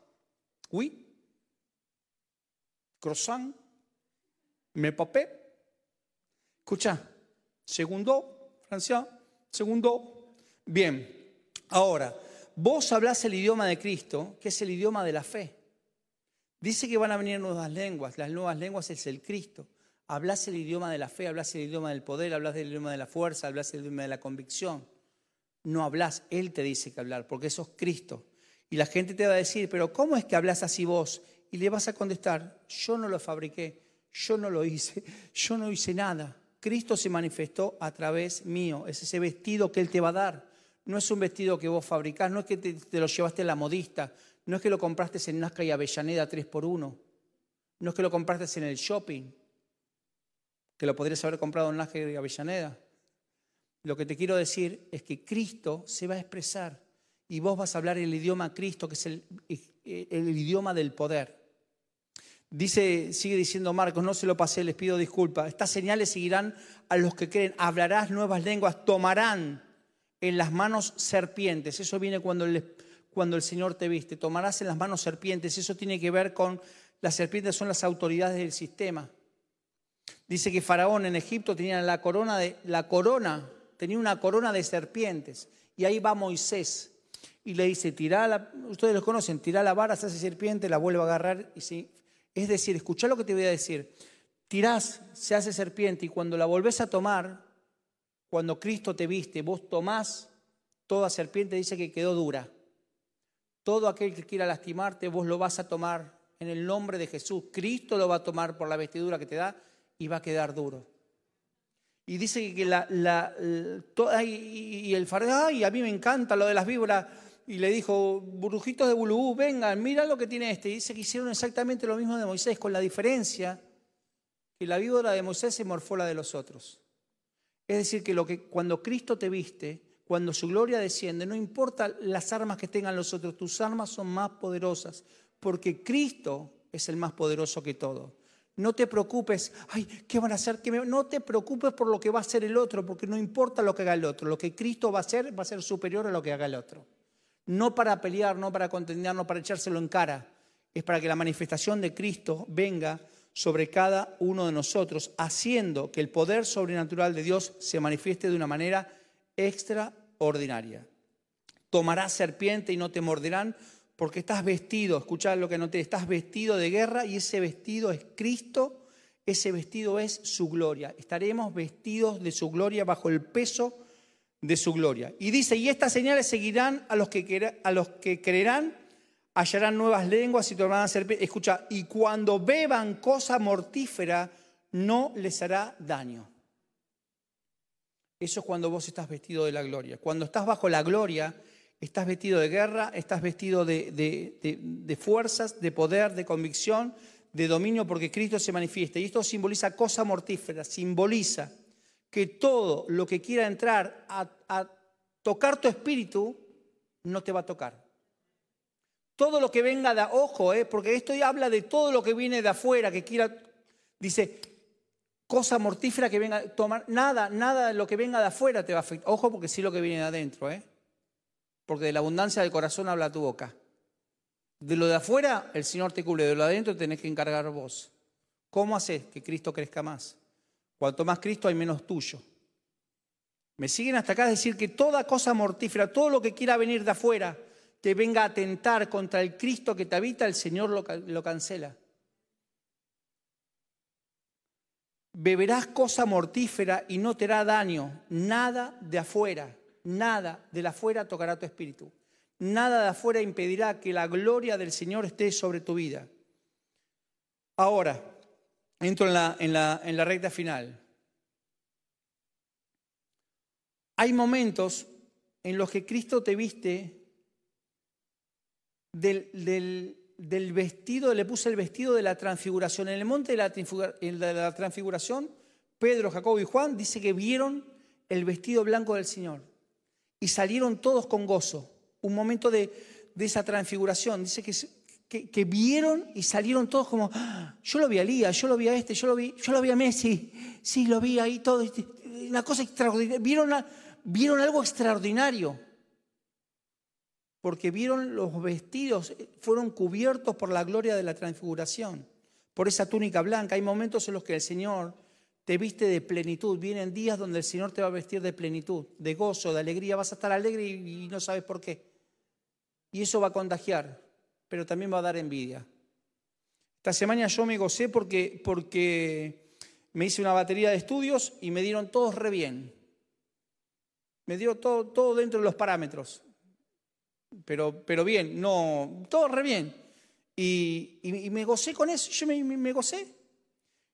Oui. Croissant. Me papé. Escucha. Segundo. Francia. Segundo. Bien. Ahora, vos hablas el idioma de Cristo, que es el idioma de la fe. Dice que van a venir nuevas lenguas. Las nuevas lenguas es el Cristo. Hablas el idioma de la fe, hablas el idioma del poder, hablas el idioma de la fuerza, hablas el idioma de la convicción. No hablas, Él te dice que hablar, porque eso es Cristo. Y la gente te va a decir, pero ¿cómo es que hablas así vos? Y le vas a contestar, yo no lo fabriqué, yo no lo hice, yo no hice nada. Cristo se manifestó a través mío, es ese vestido que Él te va a dar. No es un vestido que vos fabricás, no es que te, lo llevaste a la modista, no es que lo compraste en Nazca y Avellaneda 3 por 1 no es que lo compraste en el shopping, que lo podrías haber comprado en Nájera de Avellaneda. Lo que te quiero decir es que Cristo se va a expresar y vos vas a hablar el idioma Cristo, que es el, el idioma del poder. Dice, sigue diciendo Marcos, no se lo pasé, les pido disculpas. Estas señales seguirán a los que creen. Hablarás nuevas lenguas, tomarán en las manos serpientes. Eso viene cuando el, cuando el Señor te viste. Tomarás en las manos serpientes. Eso tiene que ver con las serpientes son las autoridades del sistema. Dice que Faraón en Egipto tenía la corona de la corona, tenía una corona de serpientes. Y ahí va Moisés y le dice, tirá la, ustedes lo conocen, tirá la vara, se hace serpiente, la vuelve a agarrar. Y sí, es decir, escuchá lo que te voy a decir. Tirás, se hace serpiente y cuando la volvés a tomar, cuando Cristo te viste, vos tomás toda serpiente, dice que quedó dura. Todo aquel que quiera lastimarte, vos lo vas a tomar en el nombre de Jesús. Cristo lo va a tomar por la vestidura que te da y va a quedar duro. Y dice que la, y el fariseo, ay, a mí me encanta lo de las víboras. Y le dijo, burbujitos de bulubú, vengan, mira lo que tiene este. Y dice que hicieron exactamente lo mismo de Moisés, con la diferencia que la víbora de Moisés se morfó la de los otros. Es decir, que, lo que cuando Cristo te viste, cuando su gloria desciende, no importa las armas que tengan los otros, tus armas son más poderosas, porque Cristo es el más poderoso que todo. No te preocupes, ay, ¿qué van a hacer? No te preocupes por lo que va a hacer el otro, porque no importa lo que haga el otro. Lo que Cristo va a hacer va a ser superior a lo que haga el otro. No para pelear, no para contender, no para echárselo en cara. Es para que la manifestación de Cristo venga sobre cada uno de nosotros, haciendo que el poder sobrenatural de Dios se manifieste de una manera extraordinaria. Tomarás serpiente y no te morderán, porque estás vestido, escuchad lo que anoté, estás vestido de guerra y ese vestido es Cristo, ese vestido es su gloria. Estaremos vestidos de su gloria bajo el peso de su gloria. Y dice, y estas señales seguirán a los que, a los que creerán, hallarán nuevas lenguas y tornarán a ser... Escucha, y cuando beban cosa mortífera, no les hará daño. Eso es cuando vos estás vestido de la gloria. Cuando estás bajo la gloria, Estás vestido de guerra, estás vestido de, fuerzas, de poder, de convicción, de dominio, porque Cristo se manifiesta. Y esto simboliza cosa mortífera, simboliza que todo lo que quiera entrar a, tocar tu espíritu, no te va a tocar. Todo lo que venga de ojo, eh, porque esto habla de todo lo que viene de afuera, que quiera, dice, cosa mortífera que venga a tomar, nada, nada de lo que venga de afuera te va a afectar. Ojo, porque sí lo que viene de adentro, ¿eh? porque de la abundancia del corazón habla tu boca. De lo de afuera, el Señor te cubre, de lo de adentro tenés que encargar vos. ¿Cómo haces que Cristo crezca más? Cuanto más Cristo hay menos tuyo. Me siguen hasta acá decir que toda cosa mortífera, todo lo que quiera venir de afuera, te venga a atentar contra el Cristo que te habita, el Señor lo, lo cancela. Beberás cosa mortífera y no te hará daño, nada de afuera nada de la afuera tocará tu espíritu. Nada de afuera impedirá que la gloria del Señor esté sobre tu vida. Ahora, entro en la, en la, en la recta final. Hay momentos en los que Cristo te viste del, del, vestido, le puse el vestido de la transfiguración. En el monte de la, de transfiguración, Pedro, Jacobo y Juan dice que vieron el vestido blanco del Señor y salieron todos con gozo. Un momento de, esa transfiguración. Dice que, que, vieron y salieron todos como, ah, yo lo vi a Lía, yo lo vi a este, yo lo vi, yo lo vi a Messi, sí, lo vi ahí todo, este, una cosa extraordinaria, vieron, vieron algo extraordinario, porque vieron los vestidos, fueron cubiertos por la gloria de la transfiguración, por esa túnica blanca. Hay momentos en los que el Señor te viste de plenitud, vienen días donde el Señor te va a vestir de plenitud, de gozo, de alegría, vas a estar alegre y no sabes por qué. Y eso va a contagiar pero también va a dar envidia. Esta semana yo me gocé porque, porque me hice una batería de estudios y me dieron todos re bien. Me dio todo, todo dentro de los parámetros. Pero, pero bien, no, todo re bien. Y, me gocé con eso, yo me, gocé.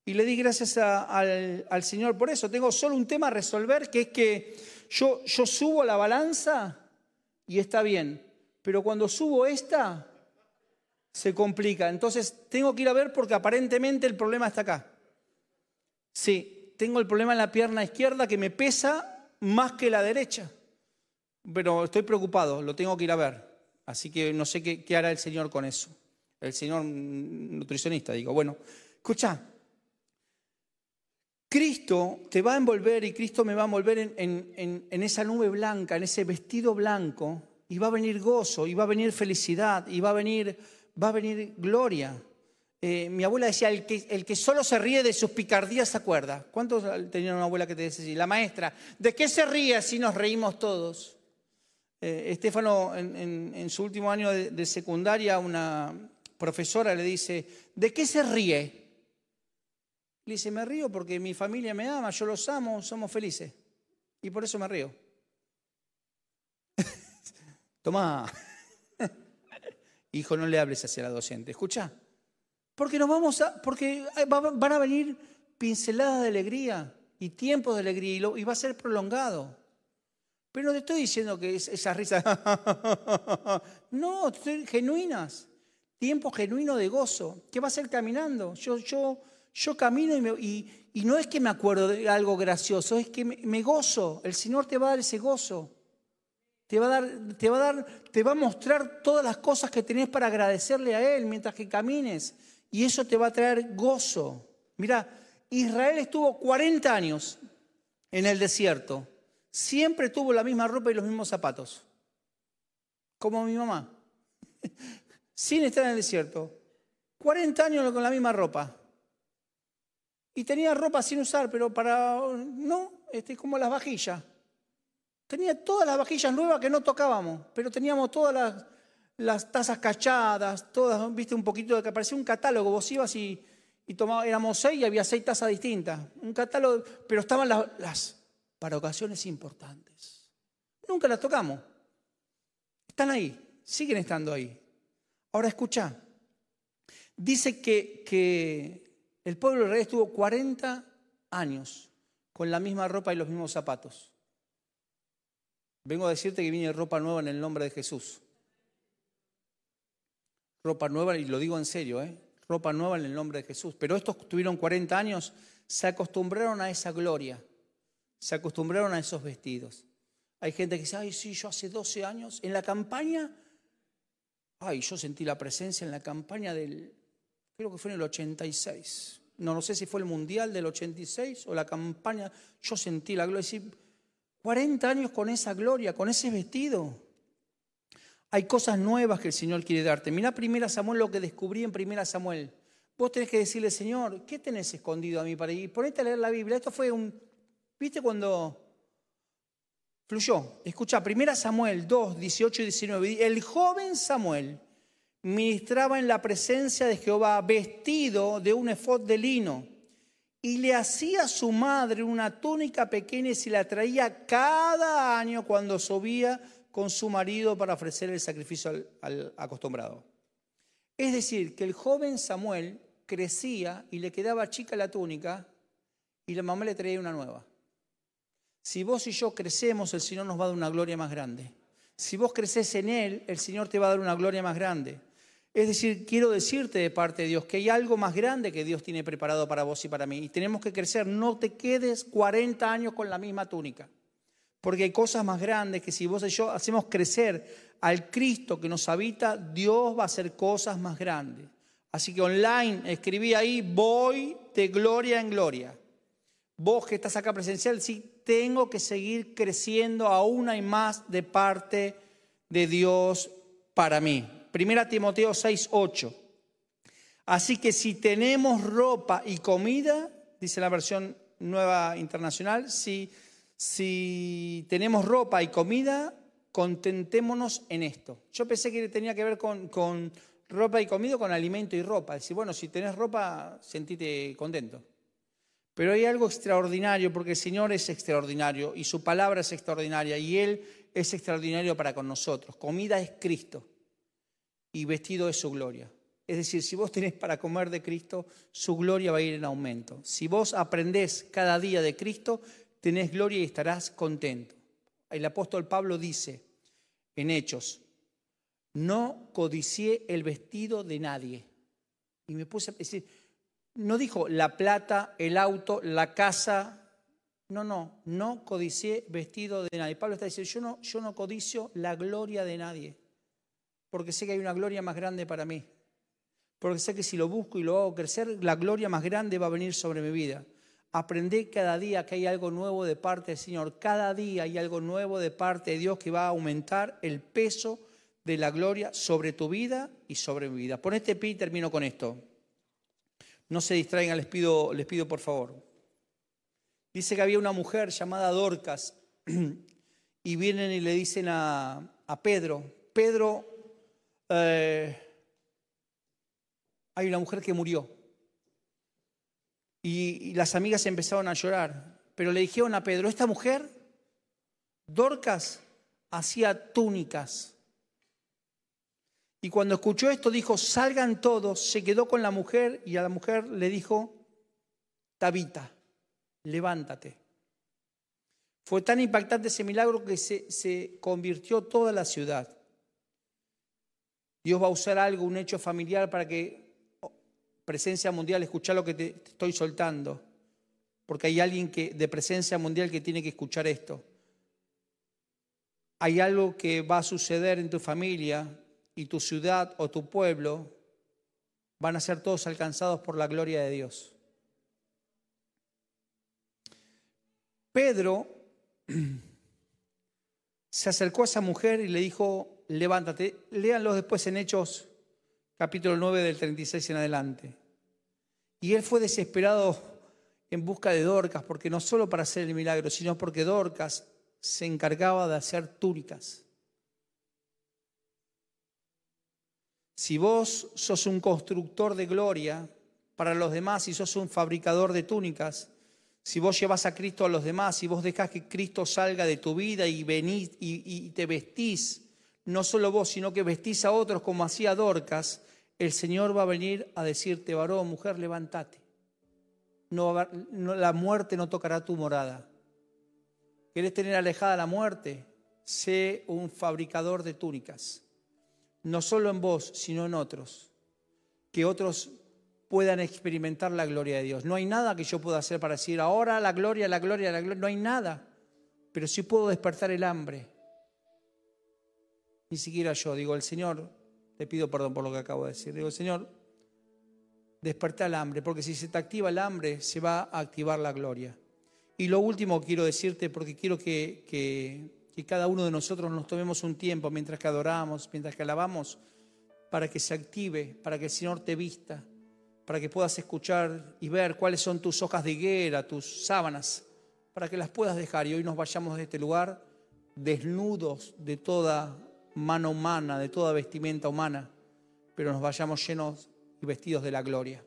Y le di gracias al, al, Señor por eso. Tengo solo un tema a resolver, que es que yo, yo subo la balanza y está bien. Pero cuando subo esta, se complica. Entonces tengo que ir a ver porque aparentemente el problema está acá. Sí, tengo el problema en la pierna izquierda que me pesa más que la derecha. Pero estoy preocupado, lo tengo que ir a ver. Así que no sé qué, hará el Señor con eso. El Señor nutricionista, digo, bueno, escucha, Cristo te va a envolver y Cristo me va a envolver en, esa nube blanca, en ese vestido blanco, y va a venir gozo, y va a venir felicidad, y va a venir va a venir gloria. Eh, mi abuela decía, el que, el que solo se ríe de sus picardías se acuerda. ¿Cuántos tenían una abuela que te decía así? La maestra, ¿de qué se ríe si nos reímos todos? Eh, Estefano, en, su último año de, secundaria, una profesora le dice, ¿de qué se ríe? Le dice, me río porque mi familia me ama, yo los amo, somos felices. Y por eso me río. Tomá. Hijo, no le hables hacia la docente. Escucha. Porque nos vamos a. Porque van a venir pinceladas de alegría y tiempos de alegría y, va a ser prolongado. Pero no te estoy diciendo que es esa risa. no, genuinas. Tiempo genuino de gozo. ¿Qué va a ser caminando? Yo, yo, yo camino y, y, no es que me acuerdo de algo gracioso, es que me gozo. El Señor te va a dar ese gozo. Te va, a dar, te, va a dar, te va a mostrar todas las cosas que tenés para agradecerle a Él mientras que camines. Y eso te va a traer gozo. Mira, Israel estuvo 40 años en el desierto. Siempre tuvo la misma ropa y los mismos zapatos. Como mi mamá. Sin estar en el desierto. 40 años con la misma ropa. Y tenía ropa sin usar, pero para... No, este, como las vajillas. Tenía todas las vajillas nuevas que no tocábamos, pero teníamos todas las, tazas cachadas, todas, viste, un poquito de que parecía un catálogo. Vos ibas y, y éramos seis y había seis tazas distintas. Un catálogo, pero estaban las para ocasiones importantes. Nunca las tocamos. Están ahí, siguen estando ahí. Ahora escucha, dice que, que el pueblo de Israel estuvo 40 años con la misma ropa y los mismos zapatos. Vengo a decirte que viene ropa nueva en el nombre de Jesús. Ropa nueva, y lo digo en serio, ¿eh? ropa nueva en el nombre de Jesús. Pero estos tuvieron 40 años, se acostumbraron a esa gloria, se acostumbraron a esos vestidos. Hay gente que dice, ay, sí, yo hace 12 años, en la campaña, ay, yo sentí la presencia en la campaña del, creo que fue en el 86. No, no sé si fue el Mundial del 86 o la campaña, yo sentí la gloria. 40 años con esa gloria, con ese vestido. Hay cosas nuevas que el Señor quiere darte. Mira primera Samuel lo que descubrí en primera Samuel. Vos tenés que decirle, Señor, ¿qué tenés escondido a mí para ir? Ponete a leer la Biblia. Esto fue un... ¿Viste cuando fluyó? Escucha, primera Samuel 2, 18 y 19. El joven Samuel ministraba en la presencia de Jehová vestido de un efod de lino y le hacía a su madre una túnica pequeña y se la traía cada año cuando subía con su marido para ofrecer el sacrificio al, acostumbrado. Es decir, que el joven Samuel crecía y le quedaba chica la túnica y la mamá le traía una nueva. Si vos y yo crecemos, el Señor nos va a dar una gloria más grande. Si vos creces en Él, el Señor te va a dar una gloria más grande. Es decir, quiero decirte de parte de Dios que hay algo más grande que Dios tiene preparado para vos y para mí. Y tenemos que crecer. No te quedes 40 años con la misma túnica. Porque hay cosas más grandes que si vos y yo hacemos crecer al Cristo que nos habita, Dios va a hacer cosas más grandes. Así que online escribí ahí, voy de gloria en gloria. Vos que estás acá presencial, sí, tengo que seguir creciendo aún hay más de parte de Dios para mí. Primera Timoteo 6, 8. Así que si tenemos ropa y comida, dice la versión nueva internacional, si, si tenemos ropa y comida, contentémonos en esto. Yo pensé que tenía que ver con, con ropa y comida, con alimento y ropa. Decir, bueno, si tenés ropa, sentite contento. Pero hay algo extraordinario, porque el Señor es extraordinario y su palabra es extraordinaria y Él es extraordinario para con nosotros. Comida es Cristo y vestido es su gloria. Es decir, si vos tenés para comer de Cristo, su gloria va a ir en aumento. Si vos aprendés cada día de Cristo, tenés gloria y estarás contento. El apóstol Pablo dice en Hechos, no codicié el vestido de nadie. Y me puse a decir, no dijo la plata, el auto, la casa. No, no, no codicié vestido de nadie. Pablo está diciendo, yo no, yo no codicio la gloria de nadie, porque sé que hay una gloria más grande para mí. Porque sé que si lo busco y lo hago crecer, la gloria más grande va a venir sobre mi vida. Aprendé cada día que hay algo nuevo de parte del Señor. Cada día hay algo nuevo de parte de Dios que va a aumentar el peso de la gloria sobre tu vida y sobre mi vida. Ponete pie y termino con esto. No se distraigan, les pido, les pido por favor. Dice que había una mujer llamada Dorcas y vienen y le dicen a, Pedro, Pedro, eh, hay una mujer que murió. Y, y las amigas empezaron a llorar, pero le dijeron a Pedro, esta mujer, Dorcas, hacía túnicas y cuando escuchó esto dijo, salgan todos, se quedó con la mujer y a la mujer le dijo, Tabita, levántate. Fue tan impactante ese milagro que se, se, convirtió toda la ciudad. Dios va a usar algo, un hecho familiar para que oh, presencia mundial, escucha lo que te, te estoy soltando, porque hay alguien que, de presencia mundial que tiene que escuchar esto. Hay algo que va a suceder en tu familia y tu ciudad o tu pueblo van a ser todos alcanzados por la gloria de Dios. Pedro se acercó a esa mujer y le dijo, levántate. Léanlo después en Hechos capítulo 9 del 36 en adelante. Y él fue desesperado en busca de Dorcas, porque no solo para hacer el milagro, sino porque Dorcas se encargaba de hacer túnicas. Si vos sos un constructor de gloria para los demás y sos un fabricador de túnicas, si vos llevas a Cristo a los demás, y vos dejás que Cristo salga de tu vida y y, te vestís, no solo vos, sino que vestís a otros como hacía Dorcas, el Señor va a venir a decirte, varón, mujer, levántate. No, la muerte no tocará tu morada. ¿Querés tener alejada la muerte? Sé un fabricador de túnicas no solo en vos, sino en otros, que otros puedan experimentar la gloria de Dios. No hay nada que yo pueda hacer para decir, ahora la gloria, la gloria, la gloria, no hay nada, pero sí puedo despertar el hambre. Ni siquiera yo, digo, el Señor, te pido perdón por lo que acabo de decir, digo, Señor, desperta el hambre, porque si se te activa el hambre, se va a activar la gloria. Y lo último quiero decirte, porque quiero que que cada uno de nosotros nos tomemos un tiempo mientras que adoramos, mientras que alabamos, para que se active, para que el Señor te vista, para que puedas escuchar y ver cuáles son tus hojas de higuera, tus sábanas, para que las puedas dejar y hoy nos vayamos de este lugar desnudos de toda mano humana, de toda vestimenta humana, pero nos vayamos llenos y vestidos de la gloria.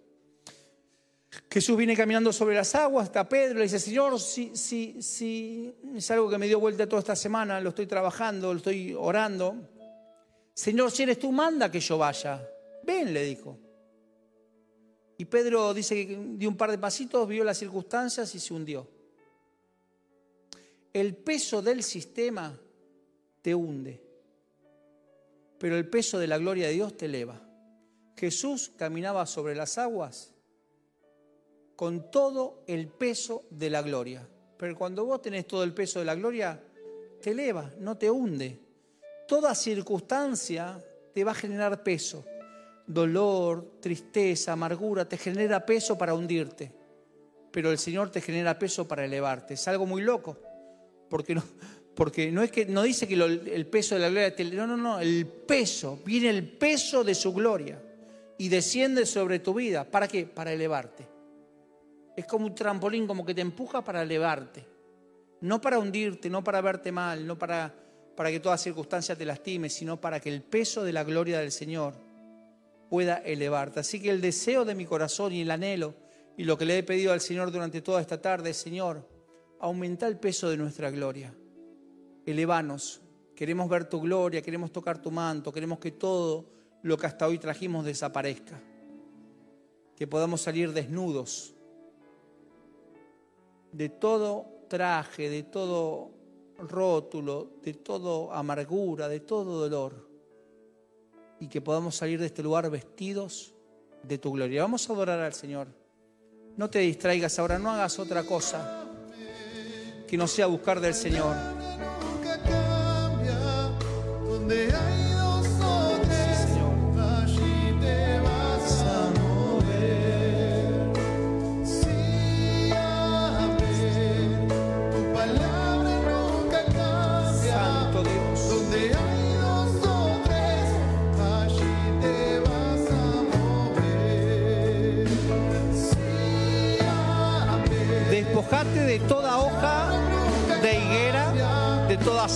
Jesús viene caminando sobre las aguas, está Pedro, le dice, Señor, si, si, si es algo que me dio vuelta toda esta semana, lo estoy trabajando, lo estoy orando. Señor, si eres tú, manda que yo vaya. Ven, le dijo. Y Pedro dice que dio un par de pasitos, vio las circunstancias y se hundió. El peso del sistema te hunde, pero el peso de la gloria de Dios te eleva. Jesús caminaba sobre las aguas con todo el peso de la gloria. Pero cuando vos tenés todo el peso de la gloria, te eleva, no te hunde. Toda circunstancia te va a generar peso. Dolor, tristeza, amargura, te genera peso para hundirte. Pero el Señor te genera peso para elevarte. Es algo muy loco. Porque no, porque no es que no dice que el peso de la gloria no, no, no, el peso, viene el peso de su gloria y desciende sobre tu vida. ¿Para qué? Para elevarte. Es como un trampolín, como que te empuja para elevarte. No para hundirte, no para verte mal, no para, para que toda circunstancia te lastime, sino para que el peso de la gloria del Señor pueda elevarte. Así que el deseo de mi corazón y el anhelo y lo que le he pedido al Señor durante toda esta tarde, Señor, aumenta el peso de nuestra gloria. Elevanos. Queremos ver tu gloria, queremos tocar tu manto, queremos que todo lo que hasta hoy trajimos desaparezca. Que podamos salir desnudos de todo traje, de todo rótulo, de todo amargura, de todo dolor. Y que podamos salir de este lugar vestidos de tu gloria. Vamos a adorar al Señor. No te distraigas ahora, no hagas otra cosa que no sea buscar del Señor.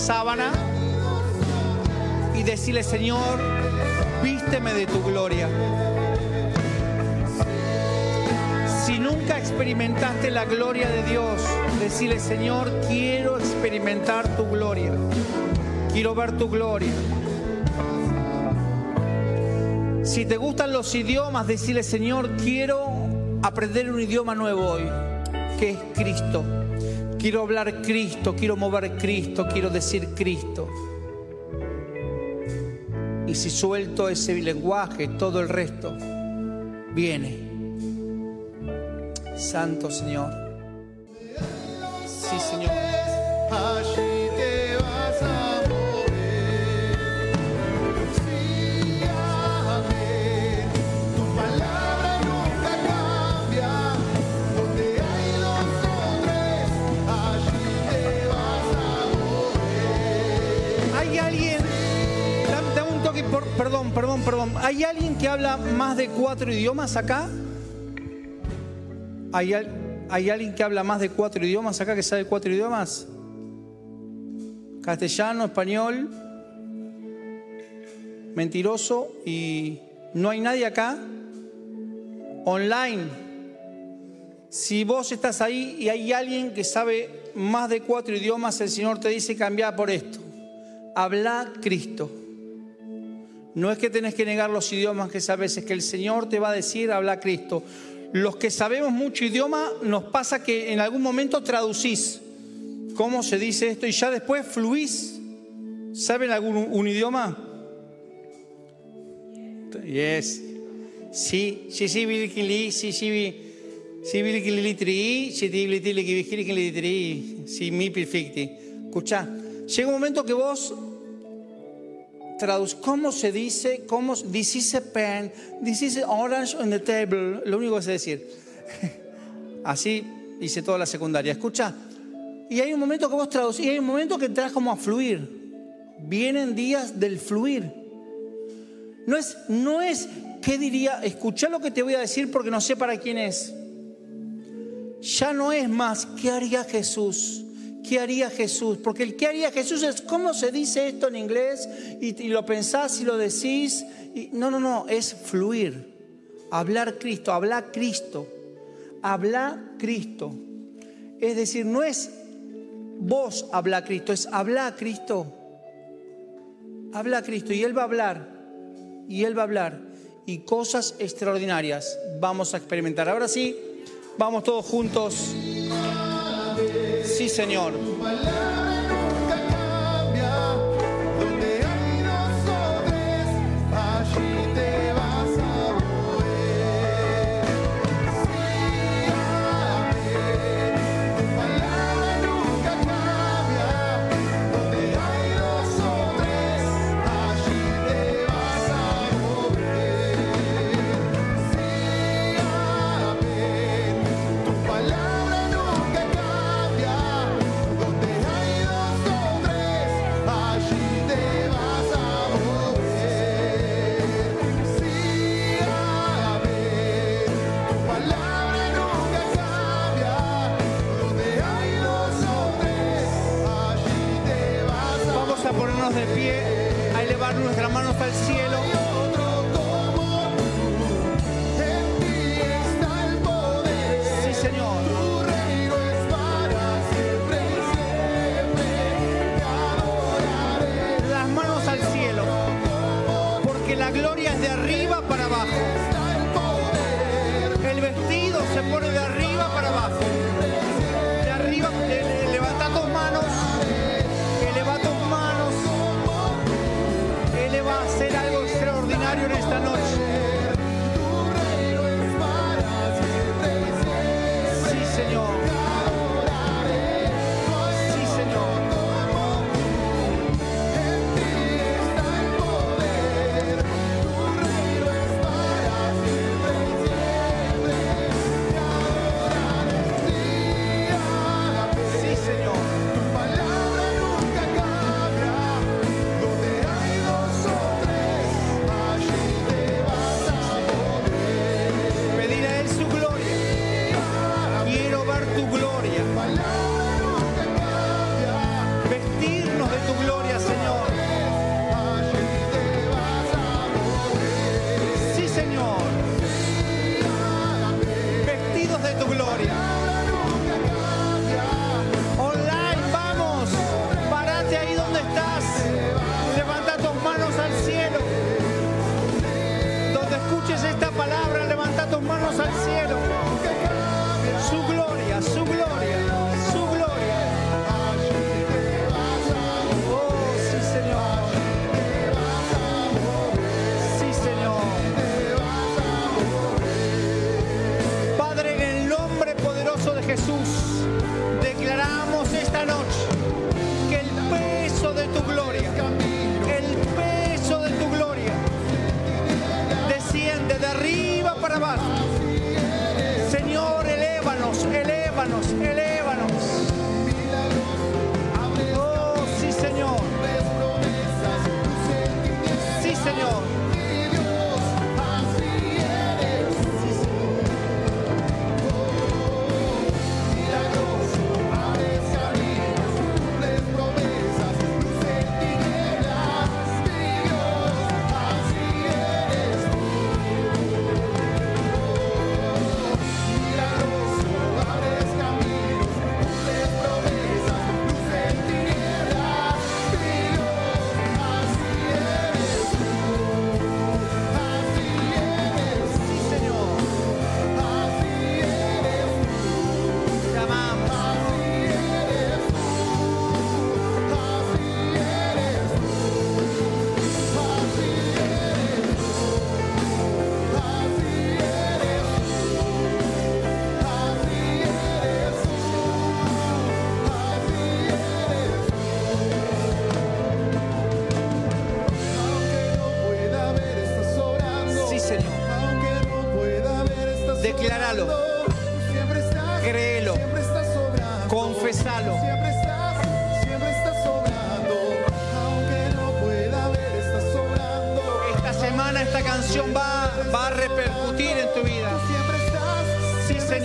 Sábana y decirle, Señor, vísteme de tu gloria. Si nunca experimentaste la gloria de Dios, decirle, Señor, quiero experimentar tu gloria. Quiero ver tu gloria. Si te gustan los idiomas, decirle, Señor, quiero aprender un idioma nuevo hoy que es Cristo. Quiero hablar Cristo, quiero mover Cristo, quiero decir Cristo. Y si suelto ese lenguaje, todo el resto viene. Santo Señor. Sí, Señor. Perdón, perdón, perdón. ¿Hay alguien que habla más de cuatro idiomas acá? ¿Hay, ¿Hay, alguien que habla más de cuatro idiomas acá que sabe cuatro idiomas? Castellano, español, mentiroso y no hay nadie acá. Online. Si vos estás ahí y hay alguien que sabe más de cuatro idiomas, el Señor te dice cambia por esto. Habla Cristo. No es que tenés que negar los idiomas que sabes, es que el Señor te va a decir, habla Cristo. Los que sabemos mucho idioma, nos pasa que en algún momento traducís cómo se dice esto y ya después fluís. ¿Saben algún un idioma? Yes. Sí, sí, sí, llega un momento que vos ¿Cómo se dice? ¿Cómo? This is a pen. This is orange on the table. Lo único que sé decir. Así hice toda la secundaria. Escucha. Y hay un momento que vos traducís. Y hay un momento que entras como a fluir. Vienen días del fluir. No es, no es, ¿qué diría? Escucha lo que te voy a decir porque no sé para quién es. Ya no es más, ¿qué haría Jesús? ¿Qué haría Jesús? Porque el ¿qué haría Jesús es cómo se dice esto en inglés y, lo pensás y lo decís. No, no, no, es fluir. Hablar Cristo, hablar Cristo. Hablar Cristo. Es decir, no es vos hablar Cristo, es hablar Cristo. Habla Cristo y Él va a hablar. Y Él va a hablar. Y cosas extraordinarias vamos a experimentar. Ahora sí, vamos todos juntos. Sí, Señor.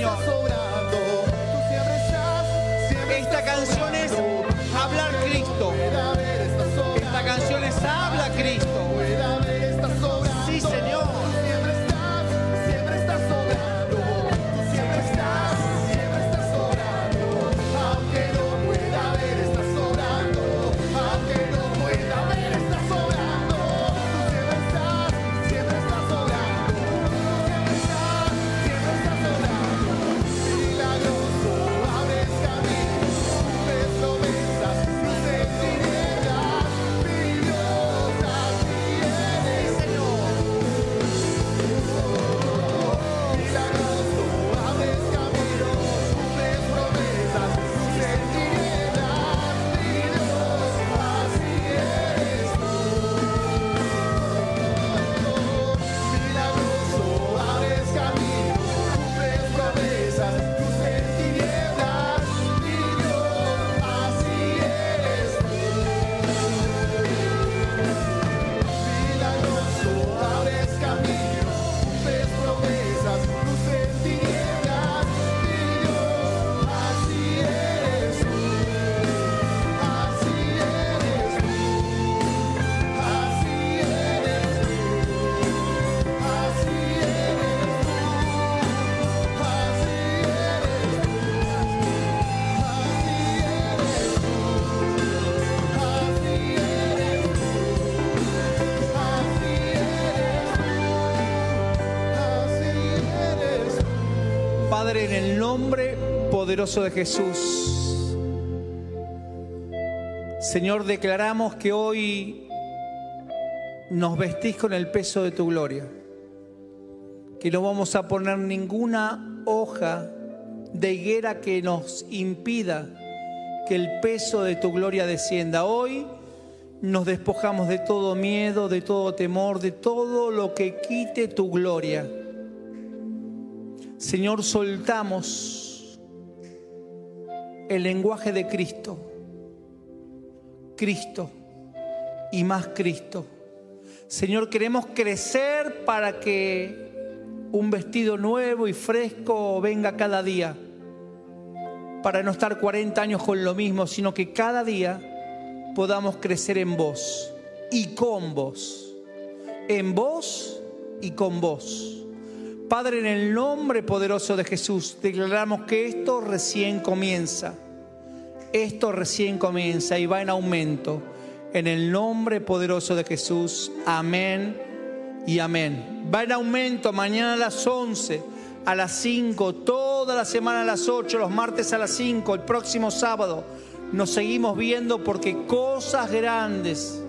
Señor. Padre, en el nombre poderoso de Jesús. Señor, declaramos que hoy nos vestís con el peso de tu gloria. Que no vamos a poner ninguna hoja de higuera que nos impida que el peso de tu gloria descienda. Hoy nos despojamos de todo miedo, de todo temor, de todo lo que quite tu gloria. Señor, soltamos el lenguaje de Cristo. Cristo y más Cristo. Señor, queremos crecer para que un vestido nuevo y fresco venga cada día. Para no estar 40 años con lo mismo, sino que cada día podamos crecer en vos y con vos. En vos y con vos. Padre, en el nombre poderoso de Jesús, declaramos que esto recién comienza. Esto recién comienza y va en aumento. En el nombre poderoso de Jesús. Amén y amén. Va en aumento mañana a las 11, a las 5, toda la semana a las 8, los martes a las 5, el próximo sábado. Nos seguimos viendo porque cosas grandes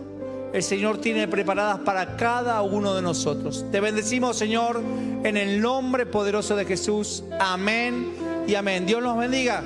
el Señor tiene preparadas para cada uno de nosotros. Te bendecimos, Señor, en el nombre poderoso de Jesús. Amén y amén. Dios nos bendiga.